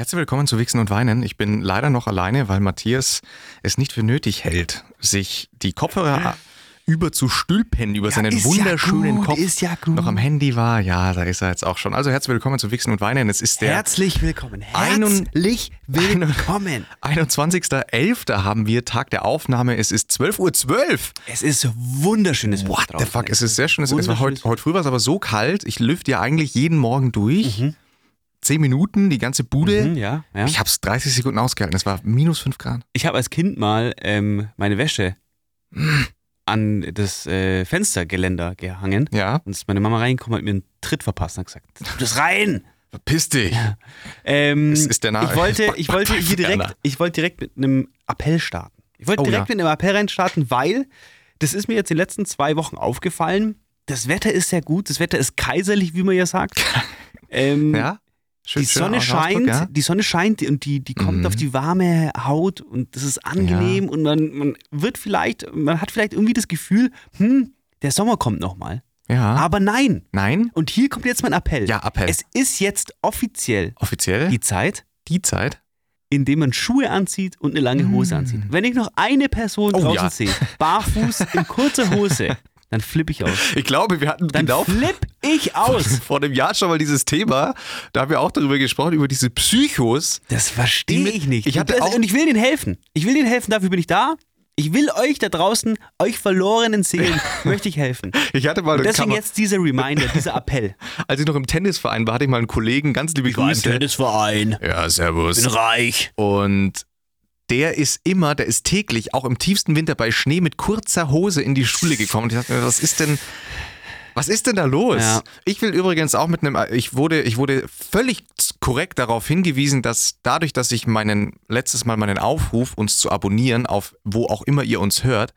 Herzlich willkommen zu Wichsen und Weinen. Ich bin leider noch alleine, weil Matthias es nicht für nötig hält, sich die Kopfhörer über zu stülpen über Ja, seinen ist ja wunderschönen gut, Kopf. ist ja gut. Noch am Handy war. Ja, da ist er jetzt auch schon. Also herzlich willkommen zu Wichsen und Weinen. Es ist der Herzlich willkommen. Herzlich willkommen. 21.11. haben wir Tag der Aufnahme. Es ist 12.12 Uhr. Es ist wunderschönes What the fuck, es ist sehr schön. Es war heute, heute früh war es aber so kalt. Ich lüfte ja eigentlich jeden Morgen durch. Zehn Minuten, die ganze Bude. Mhm, ja, ja. Ich habe es 30 Sekunden ausgehalten. Es war minus 5 Grad. Ich habe als Kind mal ähm, meine Wäsche an das äh, Fenstergeländer gehangen. Ja, Und ist meine Mama reingekommen hat mir einen Tritt verpasst und hat gesagt, tu das rein. verpiss dich. Ähm, Es ist der Na- ich wollte, ich wollte hier direkt, ich wollte direkt mit einem Appell starten. Ich wollte Oh, direkt ja. mit einem Appell reinstarten, weil das ist mir jetzt in den letzten zwei Wochen aufgefallen. Das Wetter ist sehr gut, das Wetter ist kaiserlich, wie man ja sagt. Ähm, Ja, schön, die Sonne Ausdruck, scheint, ja. die Sonne scheint und die, die kommt Mhm. auf die warme Haut und das ist angenehm und man, man wird vielleicht, man hat vielleicht irgendwie das Gefühl, hm, der Sommer kommt nochmal. Ja. Aber nein. Nein, Und hier kommt jetzt mein Appell. Ja, Appell. Es ist jetzt offiziell offiziell die Zeit, die Zeit. in dem man Schuhe anzieht und eine lange Hose anzieht. Wenn ich noch eine Person. Oh, draußen ja. sehe, barfuß in kurzer Hose, dann flippe ich aus. Ich glaube, wir hatten Dann genau flipp ich aus. vor einem Jahr schon mal dieses Thema. Da haben wir auch darüber gesprochen, über diese Psychos. Das verstehe ich nicht. ich hatte und, das, auch- und ich will denen helfen. Ich will denen helfen, dafür bin ich da. Ich will euch da draußen, euch verlorenen Seelen, möchte ich helfen. Ich hatte mal deswegen Kammer- jetzt dieser Reminder, dieser Appell. als ich noch im Tennisverein war, hatte ich mal einen Kollegen, ganz liebe Grüße. Tennisverein. Ja, servus. reich. Und der ist immer, der ist täglich, auch im tiefsten Winter bei Schnee mit kurzer Hose in die Schule gekommen. Und ich dachte mir, was ist denn, was ist denn da los? Ja. Ich will übrigens auch mit einem, ich wurde, ich wurde völlig korrekt darauf hingewiesen, dass dadurch, dass ich meinen, letztes Mal meinen Aufruf, uns zu abonnieren, auf wo auch immer ihr uns hört,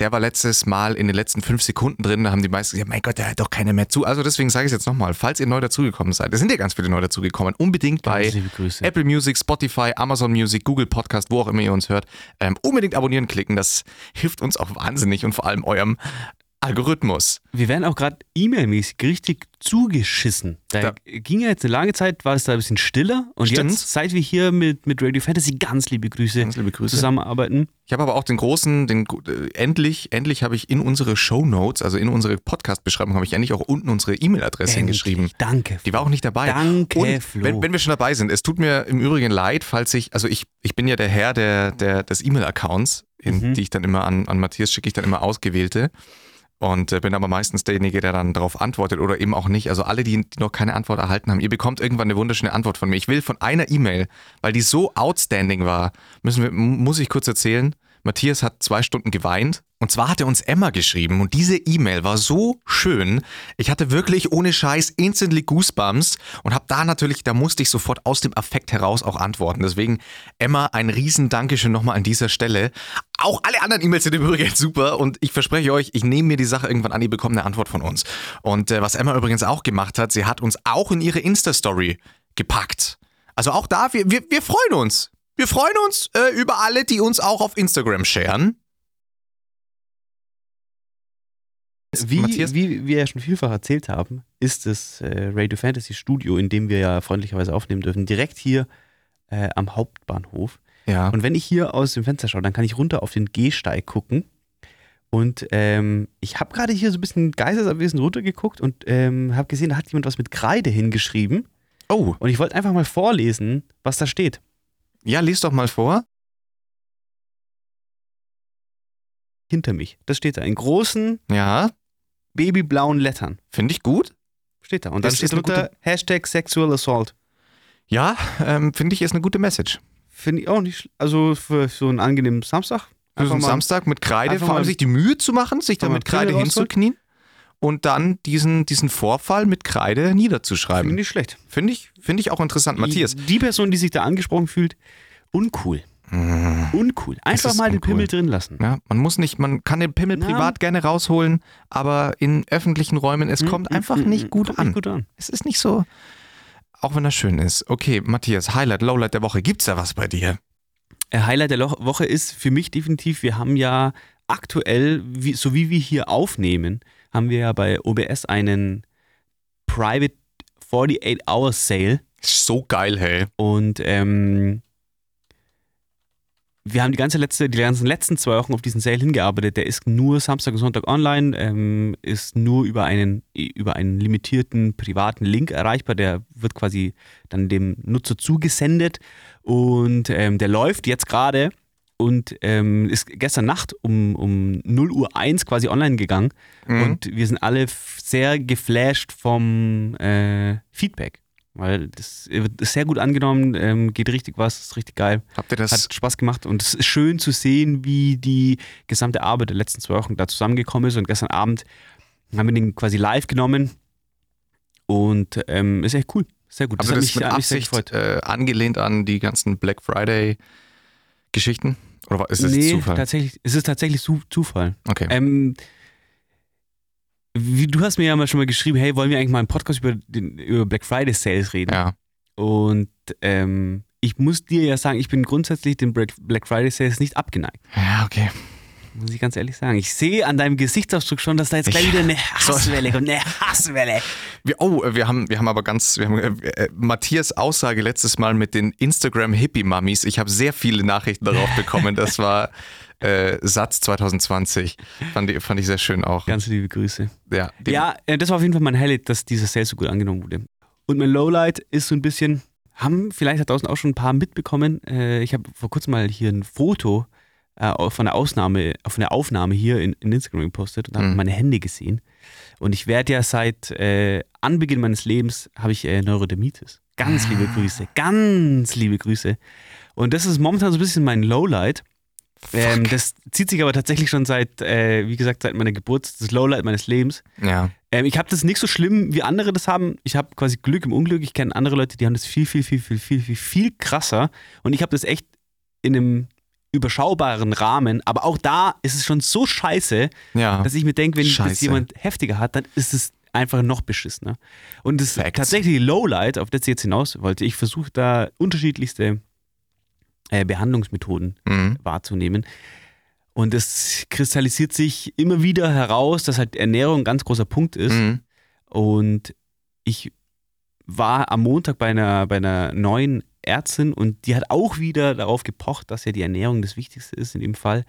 der war letztes Mal in den letzten fünf Sekunden drin, da haben die meisten gesagt, mein Gott, der hört doch keiner mehr zu. Also deswegen sage ich es jetzt nochmal, falls ihr neu dazugekommen seid, da sind ja ganz viele neu dazugekommen, unbedingt bei. Apple Music, Spotify, Amazon Music, Google Podcast, wo auch immer ihr uns hört, ähm, unbedingt abonnieren klicken. Das hilft uns auch wahnsinnig und vor allem eurem Algorithmus. Wir werden auch gerade e-mailmäßig richtig zugeschissen. Da, Da- ging ja jetzt eine lange Zeit, war es da ein bisschen stiller. Und Stimmt's. jetzt, seit wir hier mit, mit Radio Fantasy, ganz liebe Grüße, Ganz liebe Grüße. zusammenarbeiten. Ich habe aber auch den großen, den äh, endlich, endlich habe ich in unsere Show Notes, also in unsere Podcast-Beschreibung, habe ich endlich auch unten unsere E-Mail-Adresse hingeschrieben. Danke. Die war auch nicht dabei. Danke, Und Flo. wenn, wenn wir schon dabei sind, es tut mir im Übrigen leid, falls ich, also ich, ich bin ja der Herr der, der, des E-Mail-Accounts, Mhm. die ich dann immer an, an Matthias schicke ich dann immer ausgewählte. Und äh, bin aber meistens derjenige, der dann darauf antwortet oder eben auch nicht. Also alle, die, die noch keine Antwort erhalten haben, ihr bekommt irgendwann eine wunderschöne Antwort von mir. Ich will von einer E-Mail, weil die so outstanding war, müssen wir, muss ich kurz erzählen. Matthias hat zwei Stunden geweint. Und zwar hat er uns Emma geschrieben und diese E-Mail war so schön. Ich hatte wirklich ohne Scheiß instantly Goosebumps und habe da natürlich, da musste ich sofort aus dem Affekt heraus auch antworten. Deswegen Emma, ein riesen Dankeschön nochmal an dieser Stelle. Auch alle anderen E-Mails sind im Übrigen super und ich verspreche euch, ich nehme mir die Sache irgendwann an, ihr bekommt eine Antwort von uns. Und äh, was Emma übrigens auch gemacht hat, sie hat uns auch in ihre Insta-Story gepackt. Also auch da, wir, wir, wir freuen uns. Wir freuen uns äh, über alle, die uns auch auf Instagram sharen. Wie, Matthias? wie wir ja schon vielfach erzählt haben, ist das äh, Radio Fantasy Studio, in dem wir ja freundlicherweise aufnehmen dürfen, direkt hier äh, am Hauptbahnhof. Ja. Und wenn ich hier aus dem Fenster schaue, dann kann ich runter auf den Gehsteig gucken. Und ähm, ich habe gerade hier so ein bisschen geistesabwesend runtergeguckt und ähm, habe gesehen, da hat jemand was mit Kreide hingeschrieben. oh, Und ich wollte einfach mal vorlesen, was da steht. Ja, lies doch mal vor. Hinter mich. Das steht da in großen Ja, babyblauen Lettern. finde ich gut. Steht da. Und dann Das steht drunter Hashtag Sexual Assault. Ja, ähm, finde ich ist eine gute Message. Finde ich auch nicht, also für so einen angenehmen Samstag. Für so einen Samstag mit Kreide, vor allem sich die Mühe zu machen, sich da mit Kreide hinzuknien und dann diesen, diesen Vorfall mit Kreide Finde niederzuschreiben. ich nicht schlecht. Finde ich, finde ich auch interessant. Matthias, Die, die Person, die sich da angesprochen fühlt, uncool. Uncool. Einfach mal den uncool. Pimmel drin lassen. ja, man muss nicht, man kann den Pimmel Na. privat gerne rausholen, aber in öffentlichen Räumen, es kommt einfach nicht gut Kommt an. Nicht gut an. Es ist nicht so, auch wenn er schön ist. Okay, Matthias, Highlight, Lowlight der Woche. Gibt's da was bei dir? Äh, Highlight der Woche ist für mich definitiv, wir haben ja aktuell, wie, so wie wir hier aufnehmen, haben wir ja bei OBS einen Private 48-Hour-Sale. So geil, hey. Und ähm, wir haben die ganze letzte, die ganzen letzten zwei Wochen auf diesen Sale hingearbeitet. Der ist nur Samstag und Sonntag online, ähm, ist nur über einen, über einen limitierten privaten Link erreichbar. Der wird quasi dann dem Nutzer zugesendet und ähm, der läuft jetzt gerade und ähm, ist gestern Nacht um, um 0 Uhr 1 quasi online gegangen Mhm. und wir sind alle sehr geflasht vom äh, Feedback. Weil das wird sehr gut angenommen, ähm, geht richtig was, ist richtig geil. Habt ihr das? Hat Spaß gemacht und es ist schön zu sehen, wie die gesamte Arbeit der letzten zwei Wochen da zusammengekommen ist. Und gestern Abend haben wir den quasi live genommen und ähm, ist echt cool. Sehr gut. Habt ihr hat das mit hat sehr Absicht äh, angelehnt an die ganzen Black Friday Geschichten? Oder ist das nee, Zufall? tatsächlich, es ist tatsächlich Zu- Zufall. Okay. Ähm, wie, du hast mir ja mal schon mal geschrieben, hey, wollen wir eigentlich mal einen Podcast über, den, über Black Friday Sales reden? ja. Und ähm, ich muss dir ja sagen, ich bin grundsätzlich den Black Friday Sales nicht abgeneigt. Ja, okay. Muss ich ganz ehrlich sagen. Ich sehe an deinem Gesichtsausdruck schon, dass da jetzt gleich Ich- wieder eine Hasswelle kommt. Eine Hasswelle. Wir, oh, wir haben, wir haben aber ganz, wir haben äh, äh, Matthias Aussage letztes Mal mit den Instagram Hippie Mummies. Ich habe sehr viele Nachrichten darauf bekommen. Das war äh, Satz 2020. Fand ich, fand ich sehr schön auch. Ganz liebe Grüße. Ja, Ja, äh, das war auf jeden Fall mein Highlight, dass dieser Sale so gut angenommen wurde. Und mein Lowlight ist so ein bisschen, haben vielleicht da draußen auch schon ein paar mitbekommen. Äh, ich habe vor kurzem mal hier ein Foto äh, von der Ausnahme, von der Aufnahme hier in, in Instagram gepostet und habe Mhm. meine Hände gesehen. Und ich werde ja seit äh, Anbeginn meines Lebens habe ich äh, Neurodermitis. Ganz liebe Grüße, ganz liebe Grüße. Und das ist momentan so ein bisschen mein Lowlight. Ähm, das zieht sich aber tatsächlich schon seit, äh, wie gesagt, seit meiner Geburt, das Lowlight meines Lebens. ja. Ähm, ich habe das nicht so schlimm, wie andere das haben. Ich habe quasi Glück im Unglück. Ich kenne andere Leute, die haben das viel, viel, viel, viel, viel, viel, viel krasser. Und ich habe das echt in einem überschaubaren Rahmen. Aber auch da ist es schon so scheiße, Ja. dass ich mir denke, wenn das Scheiße. jemand heftiger hat, dann ist es einfach noch beschissener. Und das Facts. tatsächliche Lowlight, auf das ich jetzt hinaus wollte, ich versuche da unterschiedlichste äh, Behandlungsmethoden Mhm. wahrzunehmen. Und es kristallisiert sich immer wieder heraus, dass halt Ernährung ein ganz großer Punkt ist. Mhm. Und ich war am Montag bei einer, bei einer neuen Ärztin und die hat auch wieder darauf gepocht, dass ja die Ernährung das Wichtigste ist in dem Fall.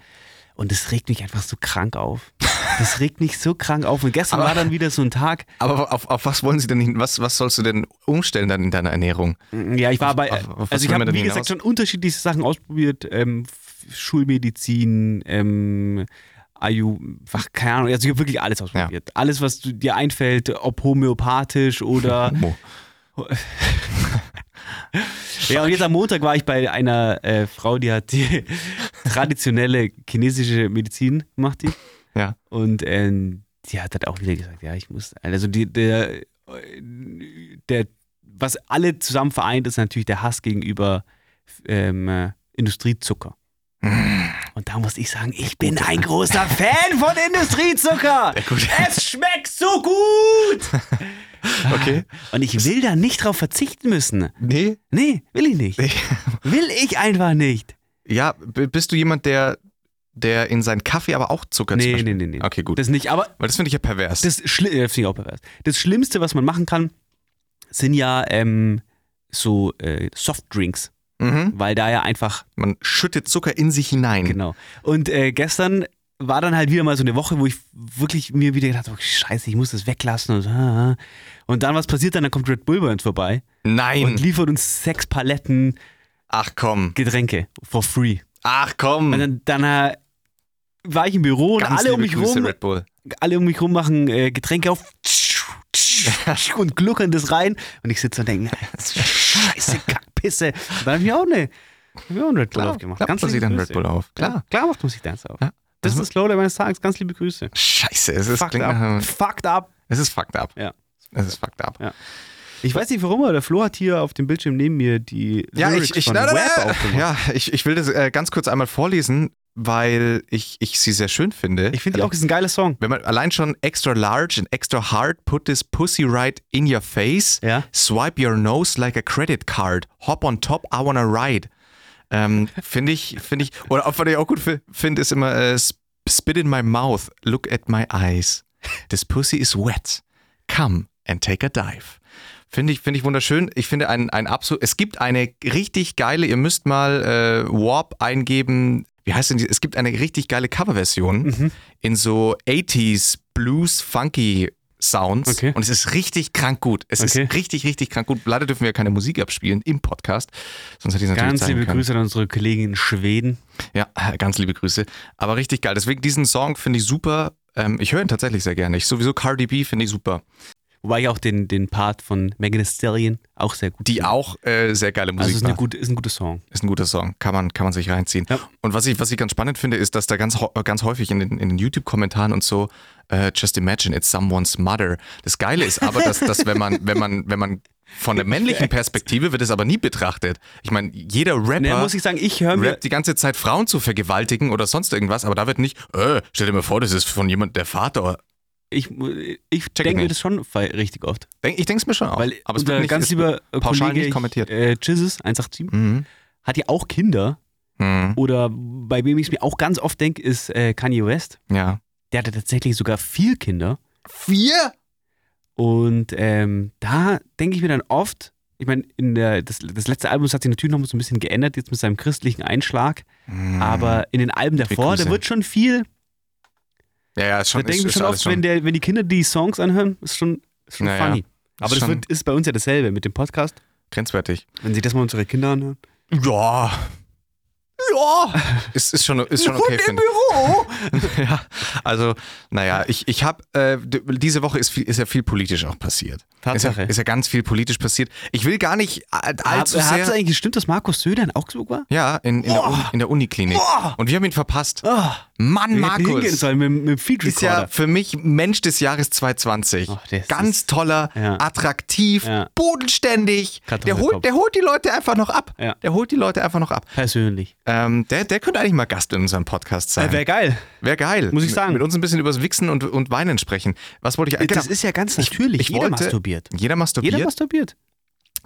Und das regt mich einfach so krank auf. Das regt mich so krank auf. Und gestern Aber- war dann wieder so ein Tag. Aber auf, auf was wollen Sie denn hin? Was, was sollst du denn umstellen dann in deiner Ernährung? Ja, ich war bei. auf- auf also ich habe, wie gesagt, hinaus? schon unterschiedliche Sachen ausprobiert. Ähm, Schulmedizin, ähm, Ayu, ach, keine Ahnung, also ich habe wirklich alles ausprobiert. Alles, was dir einfällt, ob homöopathisch oder. Homo. ja, und jetzt am Montag war ich bei einer äh, Frau, die hat die traditionelle chinesische Medizin gemacht, die. Ja. Und ähm, die hat halt auch wieder gesagt, ja, ich muss, also die, der, der, was alle zusammen vereint, ist natürlich der Hass gegenüber ähm, äh, Industriezucker. Und da muss ich sagen, ich bin ein großer Fan von Industriezucker. Es schmeckt so gut. Okay. Und ich will da nicht drauf verzichten müssen. Nee. Nee, will ich nicht. Will ich einfach nicht. Ja, bist du jemand, der, der in seinen Kaffee aber auch Zucker zum Nee, Beispiel- nee, nee, nee. Okay, gut. Das nicht, aber Weil das finde ich ja pervers. das, Schli äh, finde ich auch pervers. das Schlimmste, was man machen kann, sind ja ähm, so äh, Softdrinks, mhm. weil da ja einfach Man schüttet Zucker in sich hinein. Genau. Und äh, gestern war dann halt wieder mal so eine Woche, wo ich wirklich mir wieder gedacht habe, oh, scheiße, ich muss das weglassen. Und, ah, ah. und dann, was passiert dann? Dann kommt Red Bull bei uns vorbei Nein. und liefert uns sechs Paletten Ach komm. Getränke for free. Ach komm. Und dann, dann äh, war ich im Büro und Ganz alle um mich Grüße, rum, alle um mich rum machen äh, Getränke auf und gluckern das rein. Und ich sitze und denke, scheiße, Kackpisse. Und dann habe ich auch eine, einen Red Bull Klar, aufgemacht. klar macht man sich dann. Red Bull auf. Klar. Ja, klar macht man sich das auf. Ja. Das ist Lowlight meines Tages. Ganz liebe Grüße. Scheiße, es ist, Fucked up. nach, Fucked up. es ist fucked up. Ja. Es ist fucked up. Ja. Ich weiß nicht warum, aber der Flo hat hier auf dem Bildschirm neben mir die Ja, Lyrics ich, ich, von na, Web aufgemacht. ja, ich, ich will das äh, ganz kurz einmal vorlesen, weil ich, ich sie sehr schön finde. Ich finde die auch, ist ein geiler Song. Wenn man allein schon extra large and extra hard, put this pussy right in your face, Ja. swipe your nose like a credit card, hop on top, I wanna ride. Ähm, finde ich, finde ich, oder auch, was ich auch gut fi- finde, ist immer äh, sp- spit in my mouth, look at my eyes. This pussy is wet. Come and take a dive. Finde ich, finde ich wunderschön. Ich finde ein, ein absolut, es gibt eine richtig geile, ihr müsst mal äh, Warp eingeben. Wie heißt denn die? Es gibt eine richtig geile Coverversion Mhm. in so 80s Blues Funky Sounds Okay. und es ist richtig krank gut. Es Okay. ist richtig, richtig krank gut. Leider dürfen wir keine Musik abspielen im Podcast, sonst hätte ich natürlich Ganz liebe können. Grüße an unsere Kollegen in Schweden. Ja, ganz liebe Grüße. Aber richtig geil. Deswegen diesen Song finde ich super. Ähm, ich höre ihn tatsächlich sehr gerne. Ich sowieso Cardi B finde ich super. Wobei ich auch den, den Part von Megan Thee Stallion auch sehr gut Die finde. auch äh, sehr geile Musik Also ist, eine gute, ist ein guter Song. Ist ein guter Song, kann man, kann man sich reinziehen. Ja. Und was ich, was ich ganz spannend finde, ist, dass da ganz, ganz häufig in den, in den YouTube-Kommentaren und so, äh, just imagine it's someone's mother. Das Geile ist aber, dass, dass wenn man, wenn man, wenn man von der männlichen Perspektive wird es aber nie betrachtet. Ich meine, jeder Rapper Naja, muss ich sagen, ich höre mir. die ganze Zeit Frauen zu vergewaltigen oder sonst irgendwas, aber da wird nicht, äh, stell dir mal vor, das ist von jemand der Vater. Ich, ich Check denke mir das schon richtig oft. Denk, ich denke es mir schon auch. Weil aber es wird nicht, ganz lieber pauschal Kollege nicht kommentiert. Äh, Jizzes 187 Mhm. hat ja auch Kinder. Mhm. Oder bei wem ich es mir auch ganz oft denke, ist äh, Kanye West. Ja. Der hatte tatsächlich sogar vier Kinder. Vier? Und ähm, da denke ich mir dann oft, ich meine, in der, das, das letzte Album das hat sich natürlich noch mal so ein bisschen geändert, jetzt mit seinem christlichen Einschlag. Aber in den Alben davor, da wird schon viel. Ja, ja, ist Da schon, denke ich ist, mir ist schon oft, wenn, der, wenn die Kinder die Songs anhören, ist schon, ist schon Naja, funny. Aber das schon- wird, ist bei uns ja dasselbe mit dem Podcast. grenzwertig. Wenn sie das mal unsere Kinder anhören. Ja. Ja. Ist, ist, schon, ist schon okay, finde Büro! ich. ja, also, naja, ich, ich habe, äh, diese Woche ist, viel, ist ja viel politisch auch passiert. Tatsache. Ist ja, ist ja ganz viel politisch passiert. Ich will gar nicht allzu Hat es sehr. eigentlich gestimmt, dass Markus Söder in Augsburg war? Ja, in, in, der, Uni, in der Uniklinik. Und wir haben ihn verpasst. Oh, Mann, Markus. sollen mit, mit Feed Ist ja für mich Mensch des Jahres 2020. Ach, das Ganz ist- toller, Ja. attraktiv, Ja. bodenständig. Der holt, der holt die Leute einfach noch ab. Ja. Der holt die Leute einfach noch ab. Persönlich. Ähm, der, der könnte eigentlich mal Gast in unserem Podcast sein. Äh, Wäre geil. Wäre geil. Muss ich sagen. Mit uns ein bisschen übers Wichsen und, und Weinen sprechen. Was wollte ich Das ist ja ganz natürlich. ich Jeder wollte- masturbiert. Jeder masturbiert. Jeder masturbiert.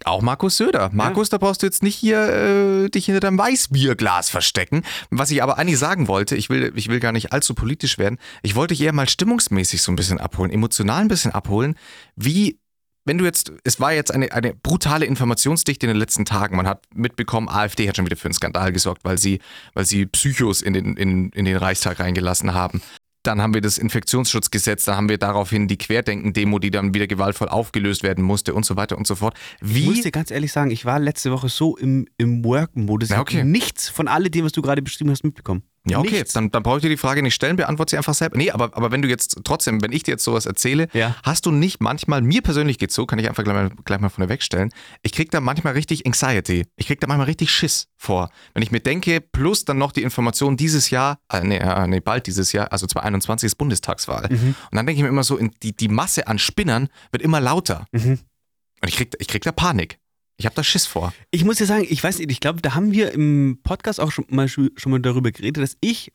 Auch Markus Söder. Markus, da brauchst du jetzt nicht hier äh, dich hinter deinem Weißbierglas verstecken. Was ich aber eigentlich sagen wollte, ich will, ich will gar nicht allzu politisch werden. Ich wollte dich eher mal stimmungsmäßig so ein bisschen abholen, emotional ein bisschen abholen. Wie, wenn du jetzt, es war jetzt eine, eine brutale Informationsdichte in den letzten Tagen. Man hat mitbekommen, AfD hat schon wieder für einen Skandal gesorgt, weil sie, weil sie Psychos in den, in, in den Reichstag reingelassen haben. Dann haben wir das Infektionsschutzgesetz, da haben wir daraufhin die Querdenken-Demo, die dann wieder gewaltvoll aufgelöst werden musste und so weiter und so fort. Wie Ich muss dir ganz ehrlich sagen, ich war letzte Woche so im, im Work-Modus. Ich Ja, habe okay. nichts von alledem, was du gerade beschrieben hast, mitbekommen. Ja, okay, Nichts. dann, dann brauche ich dir die Frage nicht stellen, beantworte sie einfach selber. Nee, aber, aber wenn du jetzt trotzdem, wenn ich dir jetzt sowas erzähle, Ja. hast du nicht manchmal, mir persönlich geht's so, kann ich einfach gleich mal, gleich mal von wegstellen, ich krieg da manchmal richtig Anxiety. Ich krieg da manchmal richtig Schiss vor. Wenn ich mir denke, plus dann noch die Information dieses Jahr, äh, nee, äh, nee, bald dieses Jahr, also 2021 ist Bundestagswahl. Mhm. Und dann denke ich mir immer so, in die, die Masse an Spinnern wird immer lauter. Mhm. Und ich krieg, ich krieg da Panik. Ich habe da Schiss vor. Ich muss dir sagen, ich weiß nicht, ich glaube, da haben wir im Podcast auch schon mal, schon mal darüber geredet, dass ich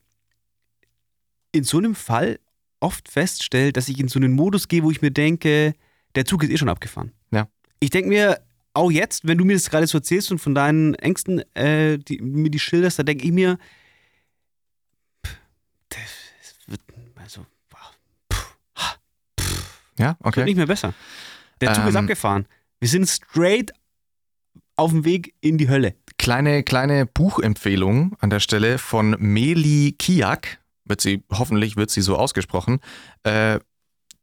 in so einem Fall oft feststelle, dass ich in so einen Modus gehe, wo ich mir denke, der Zug ist eh schon abgefahren. Ja. Ich denke mir, auch jetzt, wenn du mir das gerade so erzählst und von deinen Ängsten äh, die, mir die schilderst, da denke ich mir, pff, das wird, also, Ja, wird okay. nicht mehr besser. Der Zug ist Ähm. abgefahren. Wir sind straight auf dem Weg in die Hölle. Kleine, kleine Buchempfehlung an der Stelle von Meli Kiak. Wird sie, hoffentlich wird sie so ausgesprochen. Äh,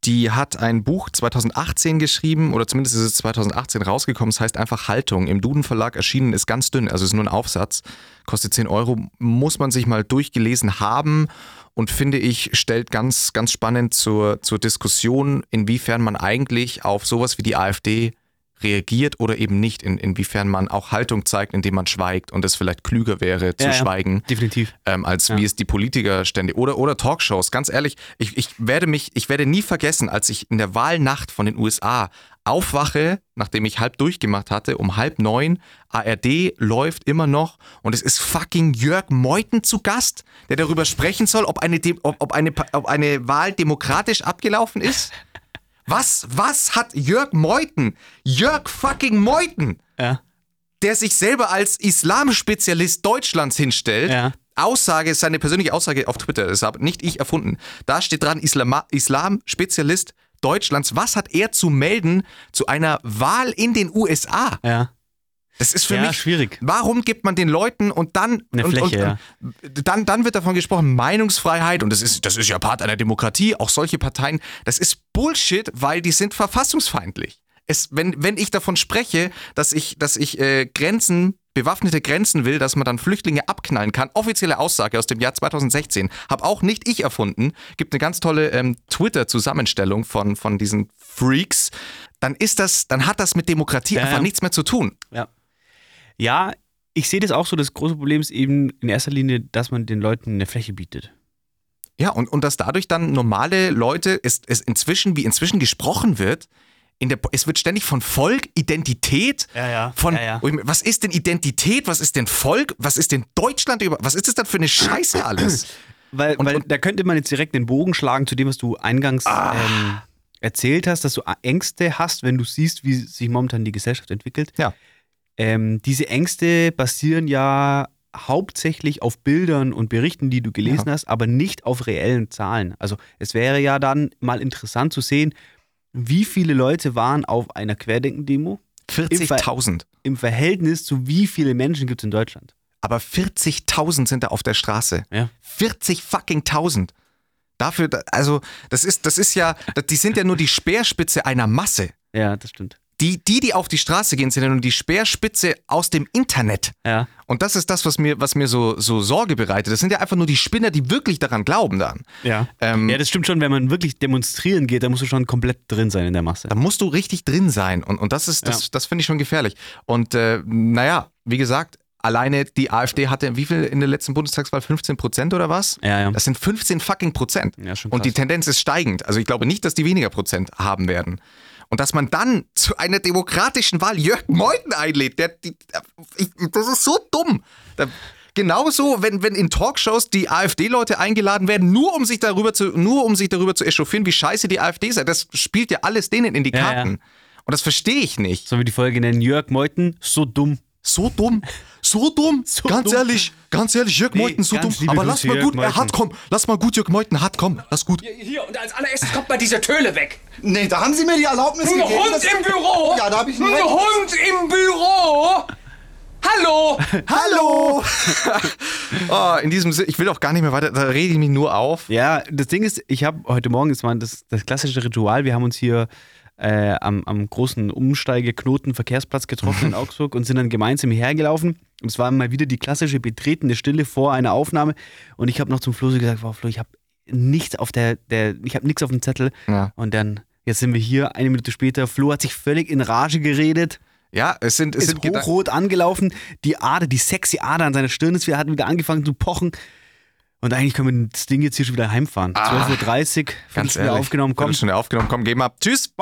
die hat ein Buch 2018 geschrieben oder zumindest ist es 2018 rausgekommen. Es heißt einfach Haltung. Im Duden Verlag erschienen ist ganz dünn, also ist nur ein Aufsatz. Kostet 10 Euro. Muss man sich mal durchgelesen haben und finde ich, stellt ganz, ganz spannend zur, zur Diskussion, inwiefern man eigentlich auf sowas wie die AfD reagiert oder eben nicht, in, inwiefern man auch Haltung zeigt, indem man schweigt und es vielleicht klüger wäre zu Ja, ja. schweigen, Definitiv. ähm, als Ja. wie es die Politiker ständig oder, oder Talkshows. Ganz ehrlich, ich, ich werde mich, ich werde nie vergessen, als ich in der Wahlnacht von den USA aufwache, nachdem ich halb durchgemacht hatte, um halb neun, ARD läuft immer noch und es ist fucking Jörg Meuthen zu Gast, der darüber sprechen soll, ob eine, Dem- ob, ob eine, ob eine Wahl demokratisch abgelaufen ist. Was, was hat Jörg Meuthen, Jörg fucking Meuthen, Ja. der sich selber als Islamspezialist Deutschlands hinstellt. Ja. Aussage, seine persönliche Aussage auf Twitter, das habe nicht ich erfunden. Da steht dran, Islam-Spezialist Deutschlands, was hat er zu melden zu einer Wahl in den USA? Ja. Das ist für Ja, mich schwierig. Warum gibt man den Leuten und dann Eine und, Fläche, und, dann dann wird davon gesprochen Meinungsfreiheit und das ist das ist ja Part einer Demokratie. Auch solche Parteien, das ist Bullshit, weil die sind verfassungsfeindlich. Es, wenn, wenn ich davon spreche, dass ich, dass ich äh, Grenzen, bewaffnete Grenzen will, dass man dann Flüchtlinge abknallen kann, offizielle Aussage aus dem Jahr 2016, habe auch nicht ich erfunden, gibt eine ganz tolle ähm, Twitter-Zusammenstellung von, von diesen Freaks, dann ist das, dann hat das mit Demokratie Ja, einfach ja. nichts mehr zu tun. Ja. Ja, ich sehe das auch so. Das große Problem ist eben in erster Linie, dass man den Leuten eine Fläche bietet. Ja, und, und dass dadurch dann normale Leute, es, es inzwischen, wie inzwischen gesprochen wird, in der, es wird ständig von Volk, Identität, Ja, ja. von, Ja, was ist denn Identität, was ist denn Volk, was ist denn Deutschland, über, was ist das dann für eine Scheiße alles? Weil, Und- weil und- da könnte man jetzt direkt den Bogen schlagen zu dem, was du eingangs Ah. ähm, erzählt hast, dass du Ängste hast, wenn du siehst, wie sich momentan die Gesellschaft entwickelt. Ja. Ähm, diese Ängste basieren ja hauptsächlich auf Bildern und Berichten, die du gelesen Ja. hast, aber nicht auf reellen Zahlen. Also es wäre ja dann mal interessant zu sehen, wie viele Leute waren auf einer Querdenken-Demo 40.000. im Verhältnis zu wie viele Menschen gibt es in Deutschland. Aber 40.000 sind da auf der Straße. Ja. 40 fucking 1000. Dafür, da- also, das ist, das ist ja, die sind ja nur die Speerspitze einer Masse. Ja, das stimmt. Die, die, die auf die Straße gehen, sind ja nur die Speerspitze aus dem Internet. Ja. Und das ist das, was mir, was mir so, so Sorge bereitet. Das sind ja einfach nur die Spinner, die wirklich daran glauben dann. Ja. Ähm, ja, das stimmt schon, wenn man wirklich demonstrieren geht, dann musst du schon komplett drin sein in der Masse. Da musst du richtig drin sein. Und, und das ist, das, Ja. das finde ich schon gefährlich. Und äh, naja, wie gesagt, alleine die AfD hatte wie viel in der letzten Bundestagswahl? 15 Prozent oder was? Ja, ja. Das sind 15 fucking Prozent. Ja, schon und die krass. Tendenz ist steigend. Also ich glaube nicht, dass die weniger Prozent haben werden. Und dass man dann zu einer demokratischen Wahl Jörg Meuthen einlädt, der, die, ich, das ist so dumm. Da, genauso, wenn, wenn in Talkshows die AfD-Leute eingeladen werden, nur um sich darüber zu, nur um sich darüber zu echauffieren, wie scheiße die AfD sei. Das spielt ja alles denen in die Ja, ja. Karten. Und das verstehe ich nicht. Sollen wir die Folge nennen? Jörg Meuthen, so dumm. So dumm. So dumm. So ganz dumm. ehrlich, ganz ehrlich, Jörg Nee, Meuthen, so dumm. Aber Grüße, lass mal gut, er Meuthen. hat, komm, lass mal gut, Jörg Meuthen hat, komm, lass gut. Hier, und als allererstes kommt mal diese Töle weg. Nee, da haben Sie mir die Erlaubnis Ein gegeben. Hund dass- im Büro! Ja, da habe ich Ein einen Recht. Hund im Büro! Hallo! Hallo! oh, in diesem Sinne, ich will auch gar nicht mehr weiter, da rede ich mich nur auf. Ja, das Ding ist, ich habe heute Morgen, das war das, das klassische Ritual, wir haben uns hier äh, am, am großen Umsteigeknoten Verkehrsplatz getroffen in Augsburg und sind dann gemeinsam hierher gelaufen. Und es war mal wieder die klassische betretene Stille vor einer Aufnahme. Und ich habe noch zum Flo so gesagt, wow, Flo, ich habe nichts auf der, der ich habe nichts auf dem Zettel. Ja. Und dann, jetzt sind wir hier, eine Minute später, Flo hat sich völlig in Rage geredet. Ja, es sind, es ist sind hochrot angelaufen, die Ader, die sexy Ader an seiner Stirn ist wieder, hat wieder angefangen zu pochen. Und eigentlich können wir das Ding jetzt hier schon wieder heimfahren. 12.30 Uhr, Ah, ganz ehrlich. aufgenommen, komm. Schon aufgenommen, komm, gehen wir ab. Tschüss.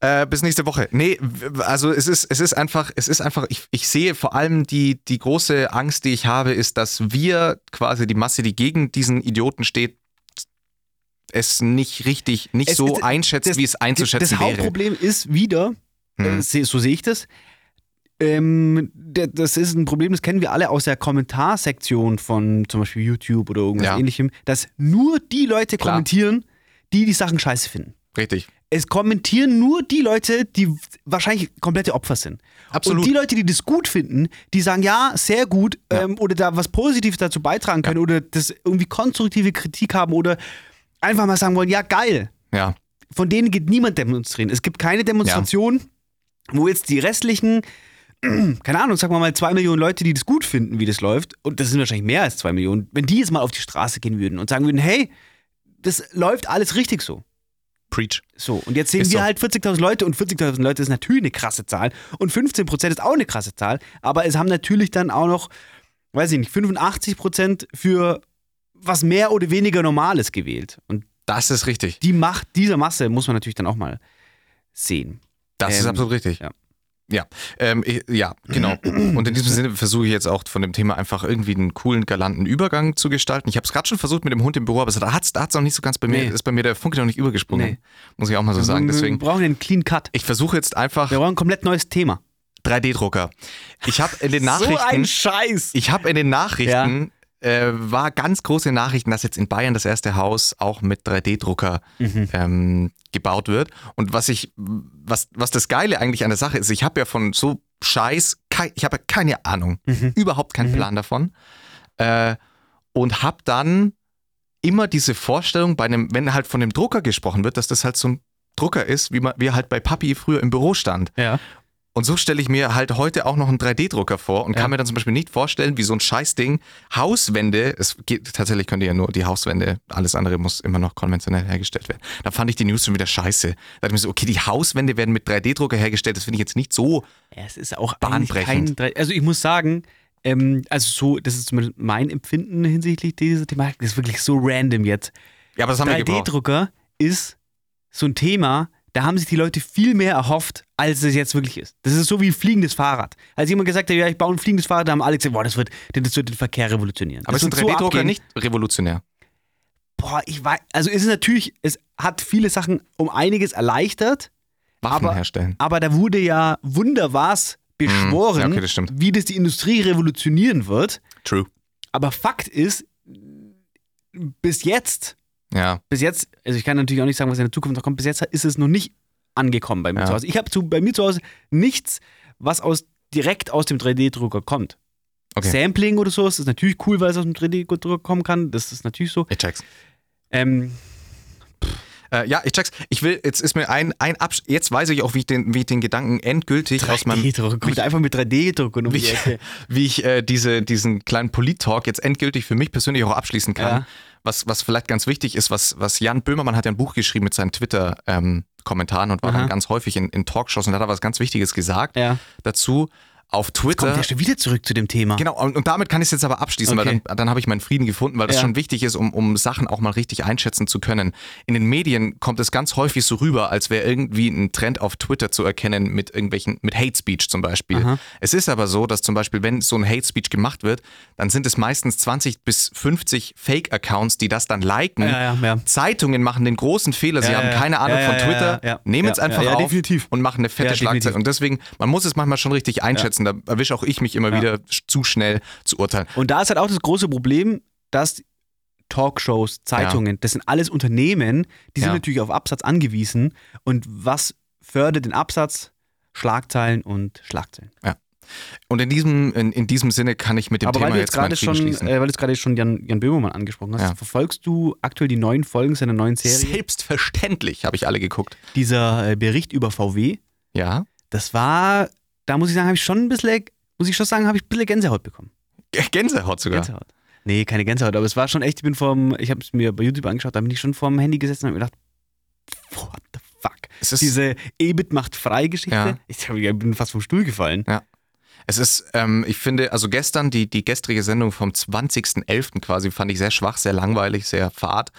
Äh, bis nächste Woche. Nee, also es ist, es ist einfach, es ist einfach, ich, ich sehe vor allem die, die große Angst, die ich habe, ist, dass wir quasi die Masse, die gegen diesen Idioten steht, es nicht richtig, nicht Es- so das- einschätzt, das- wie es einzuschätzen Das wäre. Hauptproblem ist wieder, Hm. äh, se- so sehe ich das, ähm, das ist ein Problem, das kennen wir alle aus der Kommentarsektion von zum Beispiel YouTube oder irgendwas Ja. ähnlichem, dass nur die Leute Klar. kommentieren, die die Sachen scheiße finden. Richtig. Es kommentieren nur die Leute, die wahrscheinlich komplette Opfer sind. Absolut. Und die Leute, die das gut finden, die sagen, ja, sehr gut, Ja. ähm, oder da was Positives dazu beitragen können oder das irgendwie konstruktive Kritik haben oder einfach mal sagen wollen, ja, geil. Ja. Von denen geht niemand demonstrieren. Es gibt keine Demonstration, wo jetzt die restlichen, keine Ahnung, sagen wir mal zwei Millionen Leute, die das gut finden, wie das läuft, und das sind wahrscheinlich mehr als zwei Millionen, wenn die jetzt mal auf die Straße gehen würden und sagen würden, hey, das läuft alles richtig so. Preach. So, und jetzt sehen Ist wir so. halt 40.000 Leute und 40.000 Leute ist natürlich eine krasse Zahl und 15% ist auch eine krasse Zahl, aber es haben natürlich dann auch noch, weiß ich nicht, 85% für was mehr oder weniger Normales gewählt. Und Das ist richtig. die Macht dieser Masse muss man natürlich dann auch mal sehen. Das ist Ähm, absolut richtig. ja. Ja, ähm, ich, ja, genau. Und in diesem Sinne versuche ich jetzt auch von dem Thema einfach irgendwie einen coolen, galanten Übergang zu gestalten. Ich habe es gerade schon versucht mit dem Hund im Büro, aber da hat es da hat's noch nicht so ganz bei mir, Nee. ist bei mir der Funke noch nicht übergesprungen. Nee. Muss ich auch mal so sagen. wir, Deswegen, wir brauchen einen Clean Cut. ich versuche jetzt einfach Wir brauchen ein komplett neues Thema. 3D-Drucker. Ich habe in den So ein Nachrichten, Scheiß. ich habe in den Nachrichten äh, war ganz große Nachrichten, dass jetzt in Bayern das erste Haus auch mit 3D-Drucker ähm, gebaut wird. Und was ich, was, was das Geile eigentlich an der Sache ist, ich habe ja von so Scheiß, kei, ich habe ja keine Ahnung, überhaupt keinen Plan davon. Äh, und habe dann immer diese Vorstellung bei einem, wenn halt von dem Drucker gesprochen wird, dass das halt so ein Drucker ist, wie man, wie er halt bei Papi früher im Büro stand. Ja. Und so stelle ich mir halt heute auch noch einen 3D-Drucker vor und Ja. kann mir dann zum Beispiel nicht vorstellen, wie so ein Scheißding Hauswände, es geht, tatsächlich könnt ihr ja nur die Hauswände, alles andere muss immer noch konventionell hergestellt werden. Da fand ich die News schon wieder scheiße. Da dachte ich mir so, okay, die Hauswände werden mit 3D-Drucker hergestellt, das finde ich jetzt nicht so. Ja, es ist auch Bahnbrechend. kein. Also ich muss sagen, ähm, also so, das ist zumindest mein Empfinden hinsichtlich dieser Thematik, das ist wirklich so random jetzt. Ja, aber das haben wir gebraucht. 3D-Drucker ist so ein Thema, da haben sich die Leute viel mehr erhofft, als es jetzt wirklich ist. Das ist so wie ein fliegendes Fahrrad. Als jemand gesagt hat, ja, ich baue ein fliegendes Fahrrad, da haben alle gesagt, boah, das wird, das wird den Verkehr revolutionieren. Aber das ist ein wird so 3D-Drucker abgehen. nicht revolutionär? Boah, ich weiß, also ist es natürlich, es hat viele Sachen um einiges erleichtert, Waffen Aber- herstellen. aber da wurde ja wunderwas beschworen, ja, okay, das wie das die Industrie revolutionieren wird. True. Aber Fakt ist, bis jetzt, Ja. bis jetzt, also ich kann natürlich auch nicht sagen, was in der Zukunft noch kommt, bis jetzt ist es noch nicht angekommen bei mir Ja. zu Hause. Ich habe bei mir zu Hause nichts, was aus, direkt aus dem 3D-Drucker kommt. Okay. Sampling oder so, das ist natürlich cool, weil es aus dem 3D-Drucker kommen kann. Das ist natürlich so. Ich check's. Ähm, Äh, ja, ich check's. Ich will, jetzt ist mir ein, ein Absch jetzt weiß ich auch, wie ich den, wie ich den Gedanken endgültig aus meinem 3D-Drucker, kommt einfach mit 3D-Druckern um wie die ich, Ecke. wie ich äh, diese, diesen kleinen Polit-Talk jetzt endgültig für mich persönlich auch abschließen kann. Ja. Was, was vielleicht ganz wichtig ist, was, was Jan Böhmermann hat ja ein Buch geschrieben mit seinen Twitter-Kommentaren und war Aha. dann ganz häufig in, in Talkshows und da hat er was ganz Wichtiges gesagt Ja. dazu. Auf Twitter. Kommt ja schon wieder zurück zu dem Thema. Genau, und, und damit kann ich es jetzt aber abschließen, Okay. weil dann, dann habe ich meinen Frieden gefunden, weil das Ja. schon wichtig ist, um, um Sachen auch mal richtig einschätzen zu können. In den Medien kommt es ganz häufig so rüber, als wäre irgendwie ein Trend auf Twitter zu erkennen mit irgendwelchen, mit Hate Speech zum Beispiel. Aha. Es ist aber so, dass zum Beispiel, wenn so ein Hate Speech gemacht wird, dann sind es meistens 20 bis 50 Fake-Accounts, die das dann liken. Ja, ja. Zeitungen machen den großen Fehler, sie haben keine Ahnung von Twitter, nehmen es einfach auf und machen eine fette Schlagzeile. Und deswegen, man muss es manchmal schon richtig einschätzen. Da erwische auch ich mich immer wieder sch- zu schnell zu urteilen. Und da ist halt auch das große Problem, dass Talkshows, Zeitungen, das sind alles Unternehmen, die sind Ja. natürlich auf Absatz angewiesen. Und was fördert den Absatz? Schlagzeilen und Schlagzeilen. Und in diesem, in, in diesem Sinne kann ich mit dem Aber Thema weil du jetzt jetzt schon, schließen. äh, weil du jetzt gerade schon Jan, Jan Böhmermann angesprochen hast, Ja. verfolgst du aktuell die neuen Folgen seiner neuen Serie? Selbstverständlich habe ich alle geguckt. Dieser äh, Bericht über VW, Ja. das war, da muss ich sagen, habe ich schon ein bisschen, muss ich schon sagen, habe ich ein bisschen Gänsehaut bekommen. Gänsehaut sogar. Gänsehaut. Nee, keine Gänsehaut, aber es war schon echt, ich bin vom, ich habe es mir bei YouTube angeschaut, da bin ich schon vorm Handy gesessen und habe mir gedacht, what the fuck? Es ist, Diese EBIT macht frei Geschichte. Ja. Ich, hab, ich bin fast vom Stuhl gefallen. es ist, ähm, ich finde, also gestern, die, die gestrige Sendung vom 20.11. quasi, fand ich sehr schwach, sehr langweilig, sehr fad.